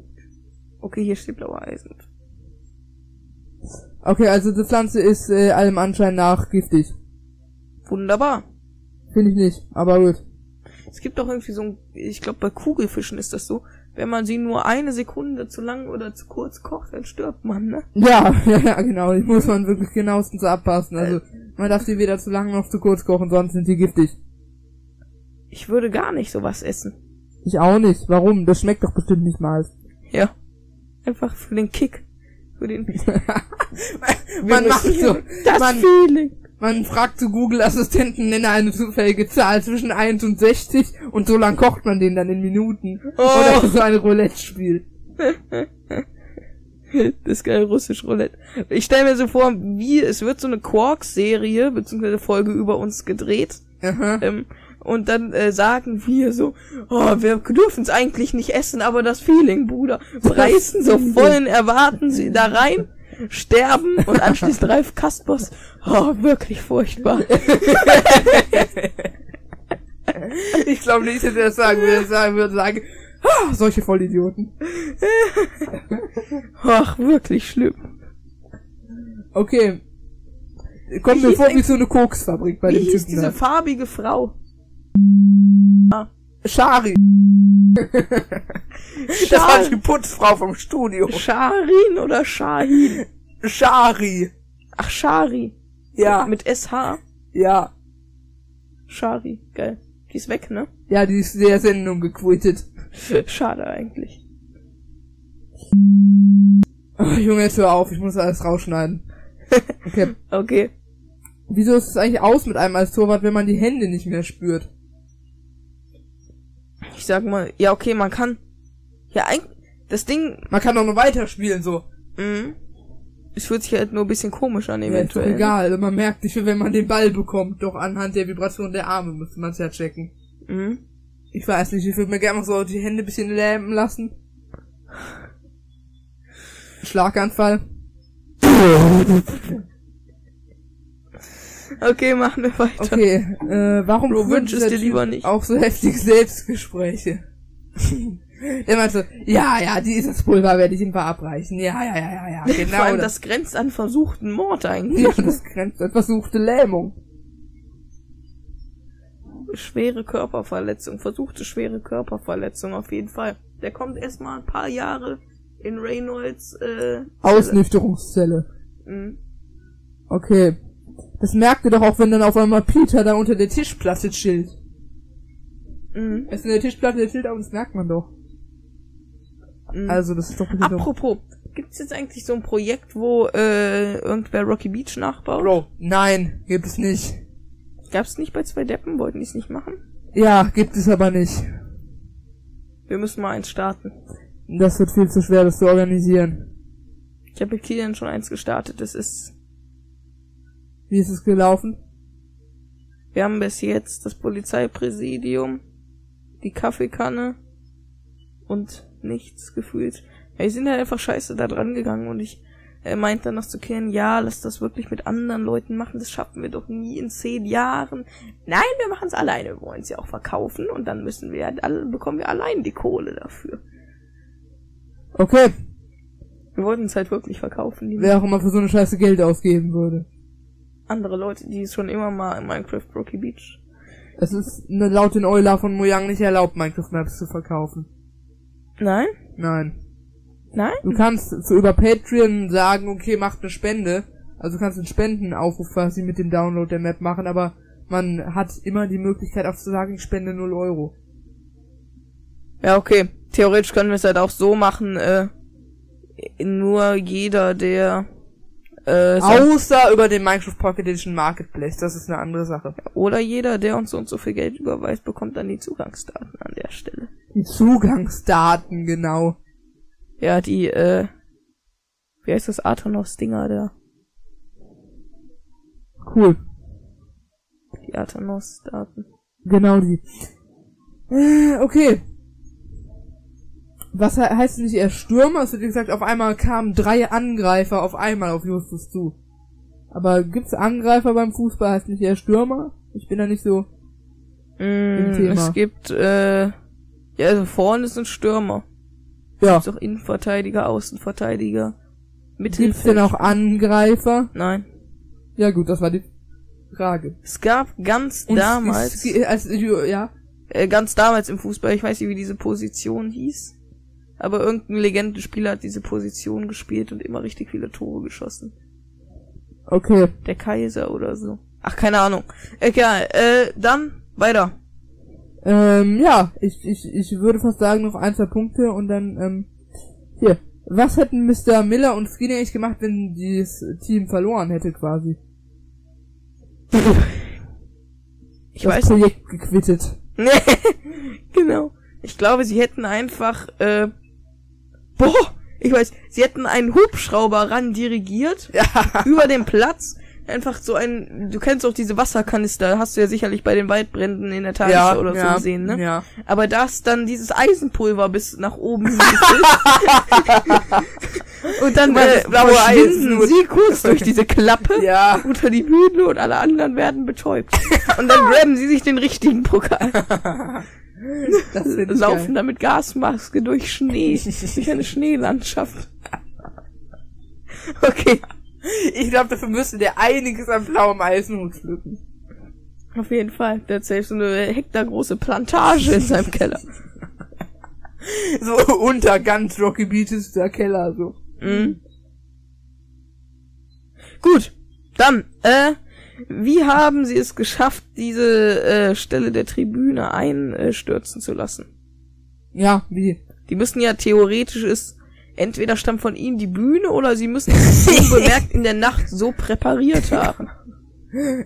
Okay, hier steht blauer Eisenhut. Okay, also die Pflanze ist äh, allem Anschein nach giftig. Wunderbar. Finde ich nicht, aber gut. Es gibt doch irgendwie so ein, ich glaube bei Kugelfischen ist das so, wenn man sie nur eine Sekunde zu lang oder zu kurz kocht, dann stirbt man, ne? Ja, ja, ja, genau. Die muss man wirklich genauestens abpassen. Also, man darf die weder zu lang noch zu kurz kochen, sonst sind die giftig. Ich würde gar nicht sowas essen. Ich auch nicht. Warum? Das schmeckt doch bestimmt nicht mal. Ja. Einfach für den Kick. Für den, man macht so. das man, Feeling. man fragt zu Google-Assistenten, nenne eine zufällige Zahl zwischen 1 und 60 und so lang kocht man den dann in Minuten. Oh. Oder so ein Roulette-Spiel. Das ist geil, russisch Roulette. Ich stelle mir so vor, wie, es wird so eine Quarks-Serie, beziehungsweise Folge über uns gedreht. Ähm, und dann äh, sagen wir so, oh, wir dürfen es eigentlich nicht essen, aber das Feeling, Bruder. Reißen so vollen Erwarten sie da rein, sterben und anschließend Ralf Kaspers. Oh, wirklich furchtbar. Ich glaube nicht, dass er das sagen würde. Sagen würde sagen, ah, solche Vollidioten. Ach, wirklich schlimm. Okay. Kommt mir vor wie so eine Koksfabrik bei Wie dem hieß Typen diese da. farbige Frau? Shari. Das war die Putzfrau vom Studio. Sharin oder Shahin? Shari. Ach, Shari. Ja, Mit SH. ja. Shari. Geil. Die ist weg, ne? Ja, die ist der Sendung gequittet. Schade eigentlich. Ach, Junge, jetzt hör auf, ich muss alles rausschneiden. Okay. Okay. Wieso ist es eigentlich aus mit einem als Torwart, wenn man die Hände nicht mehr spürt? Ich sag mal, ja, okay, man kann. Ja, eigentlich. Das Ding. Man kann doch nur weiterspielen, so. Mh, es fühlt sich halt nur ein bisschen komisch an, Ja, ist doch eventuell. egal. Also man merkt nicht, wenn man den Ball bekommt. Doch anhand der Vibration der Arme müsste man es ja checken. Mhm. Ich weiß nicht, ich würde mir gerne noch so die Hände ein bisschen lähmen lassen. Schlaganfall. Okay, machen wir weiter. Okay, äh, warum führt wünschst dir lieber nicht. auch so heftige Selbstgespräche? Der meinte so, ja, ja, dieses Pulver werde ich ihm verabreichen. Ja, ja, ja, ja, ja, Vor genau. allem, das grenzt an versuchten Mord eigentlich. ja, das grenzt an versuchte Lähmung. Schwere Körperverletzung, versuchte schwere Körperverletzung auf jeden Fall. Der kommt erstmal ein paar Jahre in Reynolds äh, Ausnüchterungszelle. Mhm. Okay. Das merkt ihr doch auch, wenn dann auf einmal Peter da unter der Tischplatte chillt. Mhm. Er ist in der Tischplatte, der chillt, aber das merkt man doch. Mhm. Also, das ist doch ein bisschen dumm. Apropos, gibt's jetzt eigentlich so ein Projekt, wo äh, irgendwer Rocky Beach nachbaut? Bro, nein, gibt es nicht. Gab's nicht bei zwei Deppen? Wollten die's nicht machen? Ja, gibt es aber nicht. Wir müssen mal eins starten. Das wird viel zu schwer, das zu organisieren. Ich habe mit Kilian schon eins gestartet. Das ist, Wie ist es gelaufen? wir haben bis jetzt das Polizeipräsidium, die Kaffeekanne und nichts gefühlt. Ja, die sind halt einfach scheiße da dran gegangen und ich äh, meinte dann noch zu Kilian, ja, lass das wirklich mit anderen Leuten machen, das schaffen wir doch nie in zehn Jahren. Nein, wir machen es alleine, wir wollen es ja auch verkaufen und dann müssen wir, alle, bekommen wir allein die Kohle dafür. Okay, Wir wollten es halt wirklich verkaufen, die wer auch immer für so eine Scheiße Geld ausgeben würde. Andere Leute, die schon immer mal in Minecraft Rocky Beach. Es ist ne, laut den Euler von Mojang nicht erlaubt, Minecraft Maps zu verkaufen. Nein? Nein. Nein? Du kannst so über Patreon sagen, okay, macht eine Spende. Also du kannst einen Spendenaufruf quasi mit dem Download der Map machen, aber man hat immer die Möglichkeit auch zu sagen, ich spende 0 Euro. Ja, okay. Theoretisch können wir es halt auch so machen, äh, nur jeder, der äh, Außer über den Minecraft Pocket Edition Marketplace, das ist eine andere Sache. oder jeder, der uns so und so viel Geld überweist, bekommt dann die Zugangsdaten an der Stelle. Die Zugangsdaten, genau. Ja, die, äh, wie heißt das Athanos-Dinger da? Cool. Die Athanos-Daten. Genau die. Äh, okay. Was he heißt nicht eher Stürmer? Es wird gesagt, auf einmal kamen drei Angreifer auf einmal auf Justus zu. Aber gibt's Angreifer beim Fußball? Heißt nicht eher Stürmer? Ich bin da nicht so. Mm, Thema. es gibt, äh, ja, also vorne ist ein Stürmer. Ja. Ist auch Innenverteidiger, Außenverteidiger, Gibt's Mittelfeld. denn auch Angreifer? Nein. Ja gut, das war die Frage. Es gab ganz Und damals, Es, es, als, ja. äh, ganz damals im Fußball, ich weiß nicht, wie diese Position hieß, aber irgendein Legendenspieler hat diese Position gespielt und immer richtig viele Tore geschossen. Okay. Der Kaiser oder so. Ach, keine Ahnung. Egal, äh, dann weiter. Ähm, ja, ich, ich, ich würde fast sagen, noch ein, zwei Punkte und dann, ähm, hier. Was hätten Mr. Miller und Skinny eigentlich gemacht, wenn dieses Team verloren hätte, quasi? Ich das weiß nicht. Projekt gequittet. Nee, genau. Ich glaube, sie hätten einfach, äh, boah, ich weiß, sie hätten einen Hubschrauber ran dirigiert Ja. über den Platz. Einfach so ein, du kennst auch diese Wasserkanister, hast du ja sicherlich bei den Waldbränden in der Tagesschau oder so gesehen, ne? Ja. Aber das dann dieses Eisenpulver bis nach oben. Und dann äh, verschwinden Eisen. sie kurz durch diese Klappe Ja. unter die Bühne und alle anderen werden betäubt. Und dann graben sie sich den richtigen Pokal. Das laufen geil. da mit Gasmaske durch Schnee, durch eine Schneelandschaft. Okay, Ich glaube, dafür müsste der einiges an blauem Eisenhut pflücken. auf jeden Fall. Der hat selbst so eine hektargroße Plantage in seinem Keller. So unter ganz Rocky Beach ist der Keller, so. Mhm. Gut, dann, äh, wie haben sie es geschafft, diese äh, Stelle der Tribüne einstürzen zu lassen? Ja, wie? Die müssen ja theoretisch ist, entweder stammt von ihnen die Bühne oder sie müssen es unbemerkt in der Nacht so präpariert haben.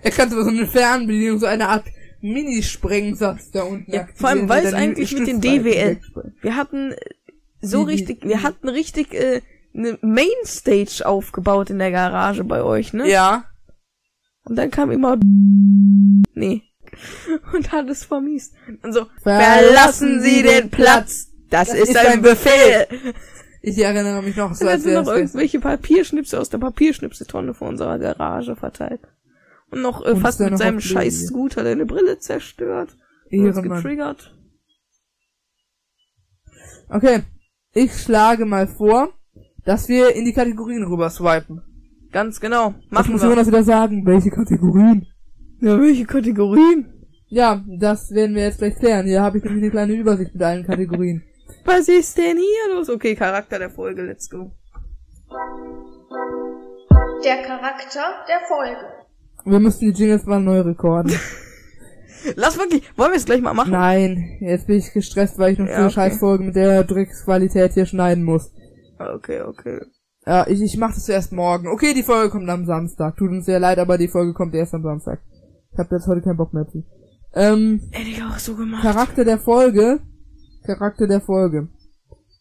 Er kann so eine Fernbedienung, so eine Art Mini-Sprengsatz da unten Ja, vor allem, weil es eigentlich mit den DWL. Wir hatten äh, so die- richtig, wir hatten richtig äh, eine Mainstage aufgebaut in der Garage bei euch, ne? Ja. Und dann kam immer nee und hat es vermiest. Und so Verlassen Sie den Platz. Das, Das ist ist ein ein Befehl. Ich erinnere mich noch so, Und sind wäre noch irgendwelche Papierschnipsel aus der Papierschnipseltonne vor unserer Garage verteilt. Und noch äh, Und fast mit noch seinem scheiß? Scooter deine Brille zerstört. Und uns Ehrenmann. getriggert. Okay, ich schlage mal vor, dass wir in die Kategorien rüber swipen. Ganz genau. Was Machen muss wir. Jonas wieder sagen? Welche Kategorien? Ja, welche Kategorien? Ja, das werden wir jetzt gleich klären. Hier habe ich nämlich eine kleine Übersicht mit allen Kategorien. Was ist denn hier los? Okay, Charakter der Folge, let's go. Der Charakter der Folge. Wir müssen die Jingles mal neu rekorden. Lass wirklich, wollen wir es gleich mal machen? Nein, jetzt bin ich gestresst, weil ich noch Ja, so eine okay. Scheißfolge mit der Drecksqualität hier schneiden muss. Okay, okay. Ja, ich, ich mach das erst morgen. Okay, die Folge kommt am Samstag. Tut uns sehr leid, aber die Folge kommt erst am Samstag. Ich habe jetzt heute keinen Bock mehr zu. Ähm, Hätte ich auch so gemacht. Charakter der Folge. Charakter der Folge.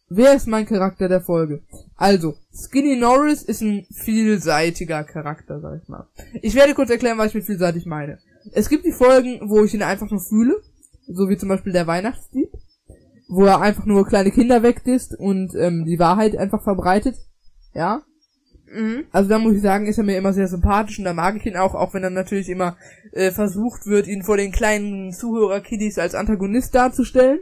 Wer ist mein Charakter der Folge? Also, Skinny Norris ist ein vielseitiger Charakter, sag ich mal. Ich werde kurz erklären, was ich mit vielseitig meine. Es gibt die Folgen, wo ich ihn einfach nur fühle, so wie zum Beispiel der Weihnachtsdieb, wo er einfach nur kleine Kinder wegdisst und ähm, die Wahrheit einfach verbreitet. Ja, Mhm. also da muss ich sagen, ist er mir immer sehr sympathisch und da mag ich ihn auch, auch wenn dann natürlich immer äh, versucht wird, ihn vor den kleinen Zuhörer-Kiddies als Antagonist darzustellen.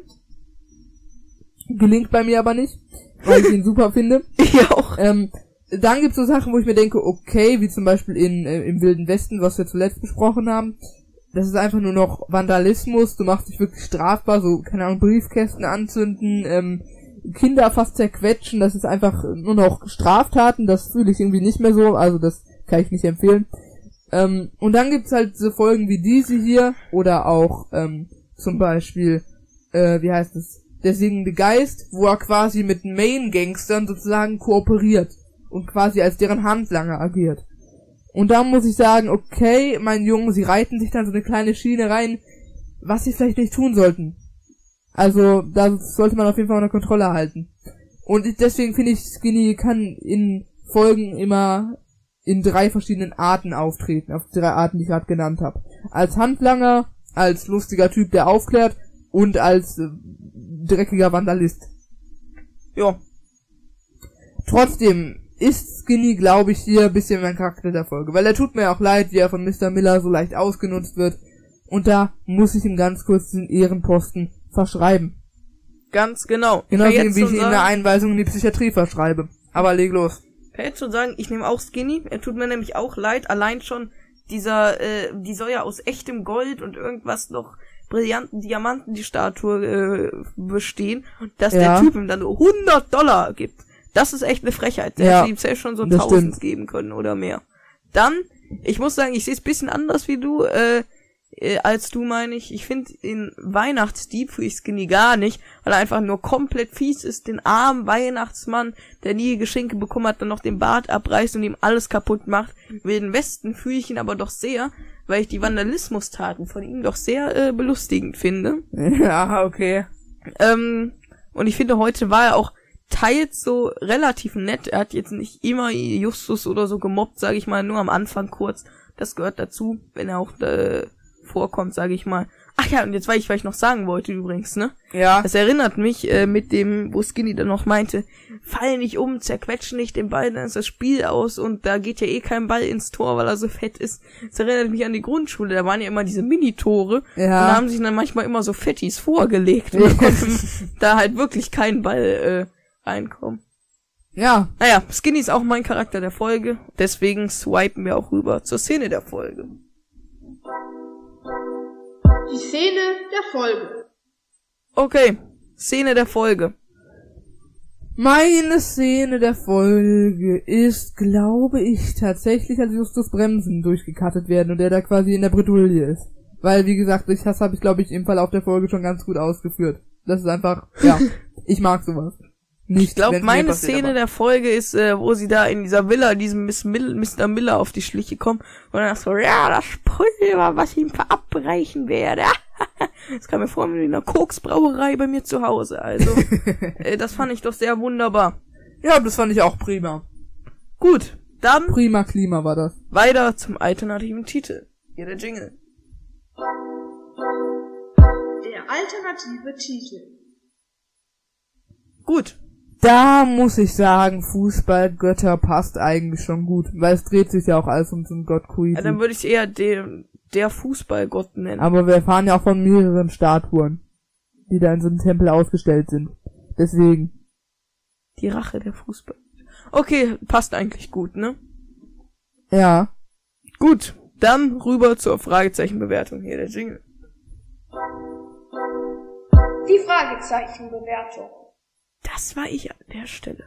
Gelingt bei mir aber nicht, weil ich ihn super finde. Ich auch. Ähm, dann gibt's so Sachen, wo ich mir denke, okay, wie zum Beispiel in, äh, im Wilden Westen, was wir zuletzt besprochen haben. Das ist einfach nur noch Vandalismus, du machst dich wirklich strafbar, so, keine Ahnung, Briefkästen anzünden, ähm, Kinder fast zerquetschen, das ist einfach nur noch Straftaten, das fühle ich irgendwie nicht mehr so, also das kann ich nicht empfehlen. Ähm, und dann gibt's halt so Folgen wie diese hier, oder auch ähm, zum Beispiel, äh, wie heißt es, der singende Geist, wo er quasi mit Main-Gangstern sozusagen kooperiert und quasi als deren Handlanger agiert. Und da muss ich sagen, okay, mein Junge, sie reiten sich dann so eine kleine Schiene rein, was sie vielleicht nicht tun sollten. Also, da sollte man auf jeden Fall unter Kontrolle halten. Und deswegen finde ich, Skinny kann in Folgen immer in drei verschiedenen Arten auftreten, auf drei Arten, die ich gerade genannt habe. Als Handlanger, als lustiger Typ, der aufklärt und als äh, dreckiger Vandalist. Ja. Trotzdem ist Skinny, glaube ich, hier ein bisschen mein Charakter der Folge, weil er tut mir auch leid, wie er von Mr. Miller so leicht ausgenutzt wird. Und da muss ich ihm ganz kurz den Ehrenposten verschreiben. Ganz genau. Genau wie, ich schon ihm eine sagen, Einweisung in die Psychiatrie verschreibe. Aber leg los. kann jetzt schon sagen, ich nehme auch Skinny. Er tut mir nämlich auch leid. Allein schon dieser, äh, die soll ja aus echtem Gold und irgendwas noch brillanten Diamanten die Statue äh, bestehen. Dass Ja. der Typ ihm dann nur 100 Dollar gibt. Das ist echt eine Frechheit. Der Ja, hätte ihm selbst schon so das 1000 stimmt. geben können oder mehr. Dann, ich muss sagen, ich sehe es bisschen anders wie du. Äh, äh, als du meine ich. Ich finde in Weihnachtsdieb für ich Skinny gar nicht, weil er einfach nur komplett fies ist, den armen Weihnachtsmann, der nie Geschenke bekommen hat, dann noch den Bart abreißt und ihm alles kaputt macht. Wilden Westen fühle ich ihn aber doch sehr, weil ich die Vandalismustaten von ihm doch sehr äh, belustigend finde. ja, okay. Ähm, und ich finde, heute war er auch teils so relativ nett. Er hat jetzt nicht immer Justus oder so gemobbt, sage ich mal, nur am Anfang kurz. Das gehört dazu, wenn er auch äh, vorkommt, sage ich mal. Ach ja, und jetzt weiß ich, was ich noch sagen wollte übrigens, ne? Ja. Das erinnert mich äh, mit dem, wo Skinny dann noch meinte, fall nicht um, zerquetsch nicht den Ball, dann ist das Spiel aus und da geht ja eh kein Ball ins Tor, weil er so fett ist. Das erinnert mich an die Grundschule, da waren ja immer diese Minitore Ja. und da haben sich dann manchmal immer so Fettis vorgelegt und dann konnte da halt wirklich kein Ball äh, reinkommen. Ja. Naja, Skinny ist auch mein Charakter der Folge, deswegen swipen wir auch rüber zur Szene der Folge. Die Szene der Folge. Okay, Szene der Folge. Meine Szene der Folge ist, glaube ich, tatsächlich, als Justus Bremsen durchgekattet werden und der da quasi in der Bredouille ist. Weil, wie gesagt, ich, das habe ich, glaube ich, im Verlauf der Folge schon ganz gut ausgeführt. Das ist einfach, ja, ich mag sowas. Ich glaube, meine Szene aber- der Folge ist, äh, wo sie da in dieser Villa, diesem Miss Mill, Mr. Miller auf die Schliche kommen und dann so, ja, das Pulver, was ich ihm verabreichen werde. das kam mir vor wie in einer Koksbrauerei bei mir zu Hause. Also, äh, das fand ich doch sehr wunderbar. Ja, das fand ich auch prima. Gut, dann Prima Klima war das. weiter zum alternativen Titel. Hier der Jingle. Der alternative Titel. Gut, Da muss ich sagen, Fußballgötter passt eigentlich schon gut, weil es dreht sich ja auch alles um so einen Gott Queasy. ja, dann würde ich eher den, der Fußballgott nennen. Aber wir erfahren ja auch von mehreren Statuen, die da in so einem Tempel ausgestellt sind. Deswegen. Die Rache der Fußball. Okay, passt eigentlich gut, ne? Ja. Gut, dann rüber zur Fragezeichenbewertung hier, der Jingle. Die Fragezeichenbewertung. Das war ich an der Stelle.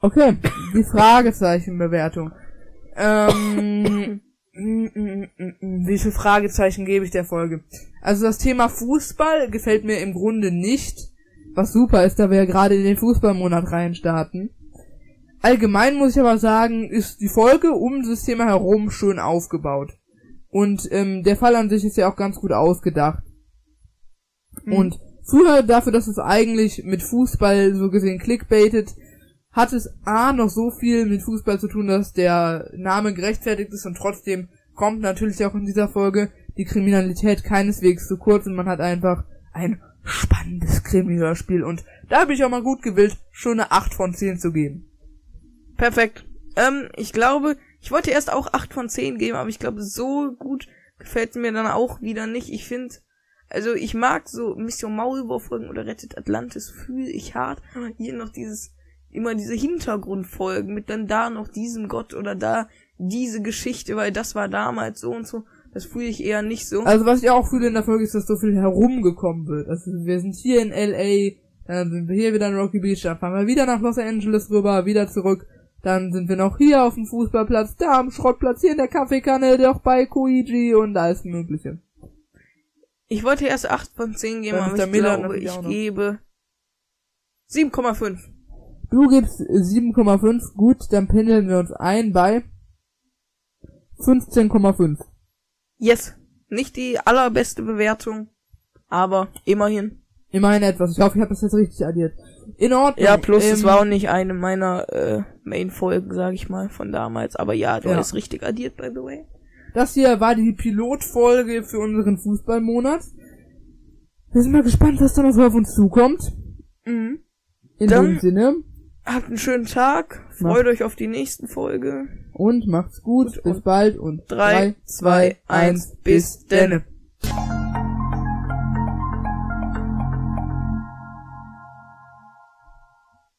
Okay, die Fragezeichenbewertung. Ähm, wie viele Fragezeichen gebe ich der Folge? Also das Thema Fußball gefällt mir im Grunde nicht. Was super ist, da wir ja gerade in den Fußballmonat reinstarten. Allgemein muss ich aber sagen, ist die Folge um das Thema herum schön aufgebaut. Und ähm, der Fall an sich ist ja auch ganz gut ausgedacht. Und früher dafür, dass es eigentlich mit Fußball so gesehen clickbaitet, hat es A noch so viel mit Fußball zu tun, dass der Name gerechtfertigt ist und trotzdem kommt natürlich auch in dieser Folge die Kriminalität keineswegs zu kurz und man hat einfach ein spannendes Krimi-Hörspiel und da bin ich auch mal gut gewillt, schon eine 8 von 10 zu geben. Perfekt. Ähm, ich glaube, ich wollte erst auch 8 von 10 geben, aber ich glaube, so gut gefällt mir dann auch wieder nicht. Ich finde, also ich mag so Mission Maulwurf-Folgen oder Rettet Atlantis, fühle ich hart. Hier noch dieses, immer diese Hintergrundfolgen mit dann da noch diesem Gott oder da diese Geschichte, weil das war damals so und so. Das fühle ich eher nicht so. Also was ich auch fühle in der Folge ist, dass so viel herumgekommen wird. Also wir sind hier in LA, dann sind wir hier wieder in Rocky Beach, dann fahren wir wieder nach Los Angeles rüber, wieder zurück. Dann sind wir noch hier auf dem Fußballplatz, da am Schrottplatz, hier in der Kaffeekanne, doch bei Koiji und alles mögliche. Ich wollte erst 8 von 10 geben, aber ich Miller glaube, ich gebe 7,5. Du gibst 7,5, gut, dann pendeln wir uns ein bei 15,5. Yes. Nicht die allerbeste Bewertung, aber immerhin. Immerhin etwas. Ich hoffe, ich habe das jetzt richtig addiert. In Ordnung. Ja, plus es ähm, war auch nicht eine meiner äh, Main-Folgen, sag ich mal, von damals. Aber ja, du Ja. hast richtig addiert, by the way. Das hier war die Pilotfolge für unseren Fußballmonat. Wir sind mal gespannt, was da noch so auf uns zukommt. Mhm. In Dann- dem Sinne. Habt einen schönen Tag. Freut euch auf die nächsten Folge. Und macht's gut. Und- bis bald und Drei, zwei, eins, bis denne.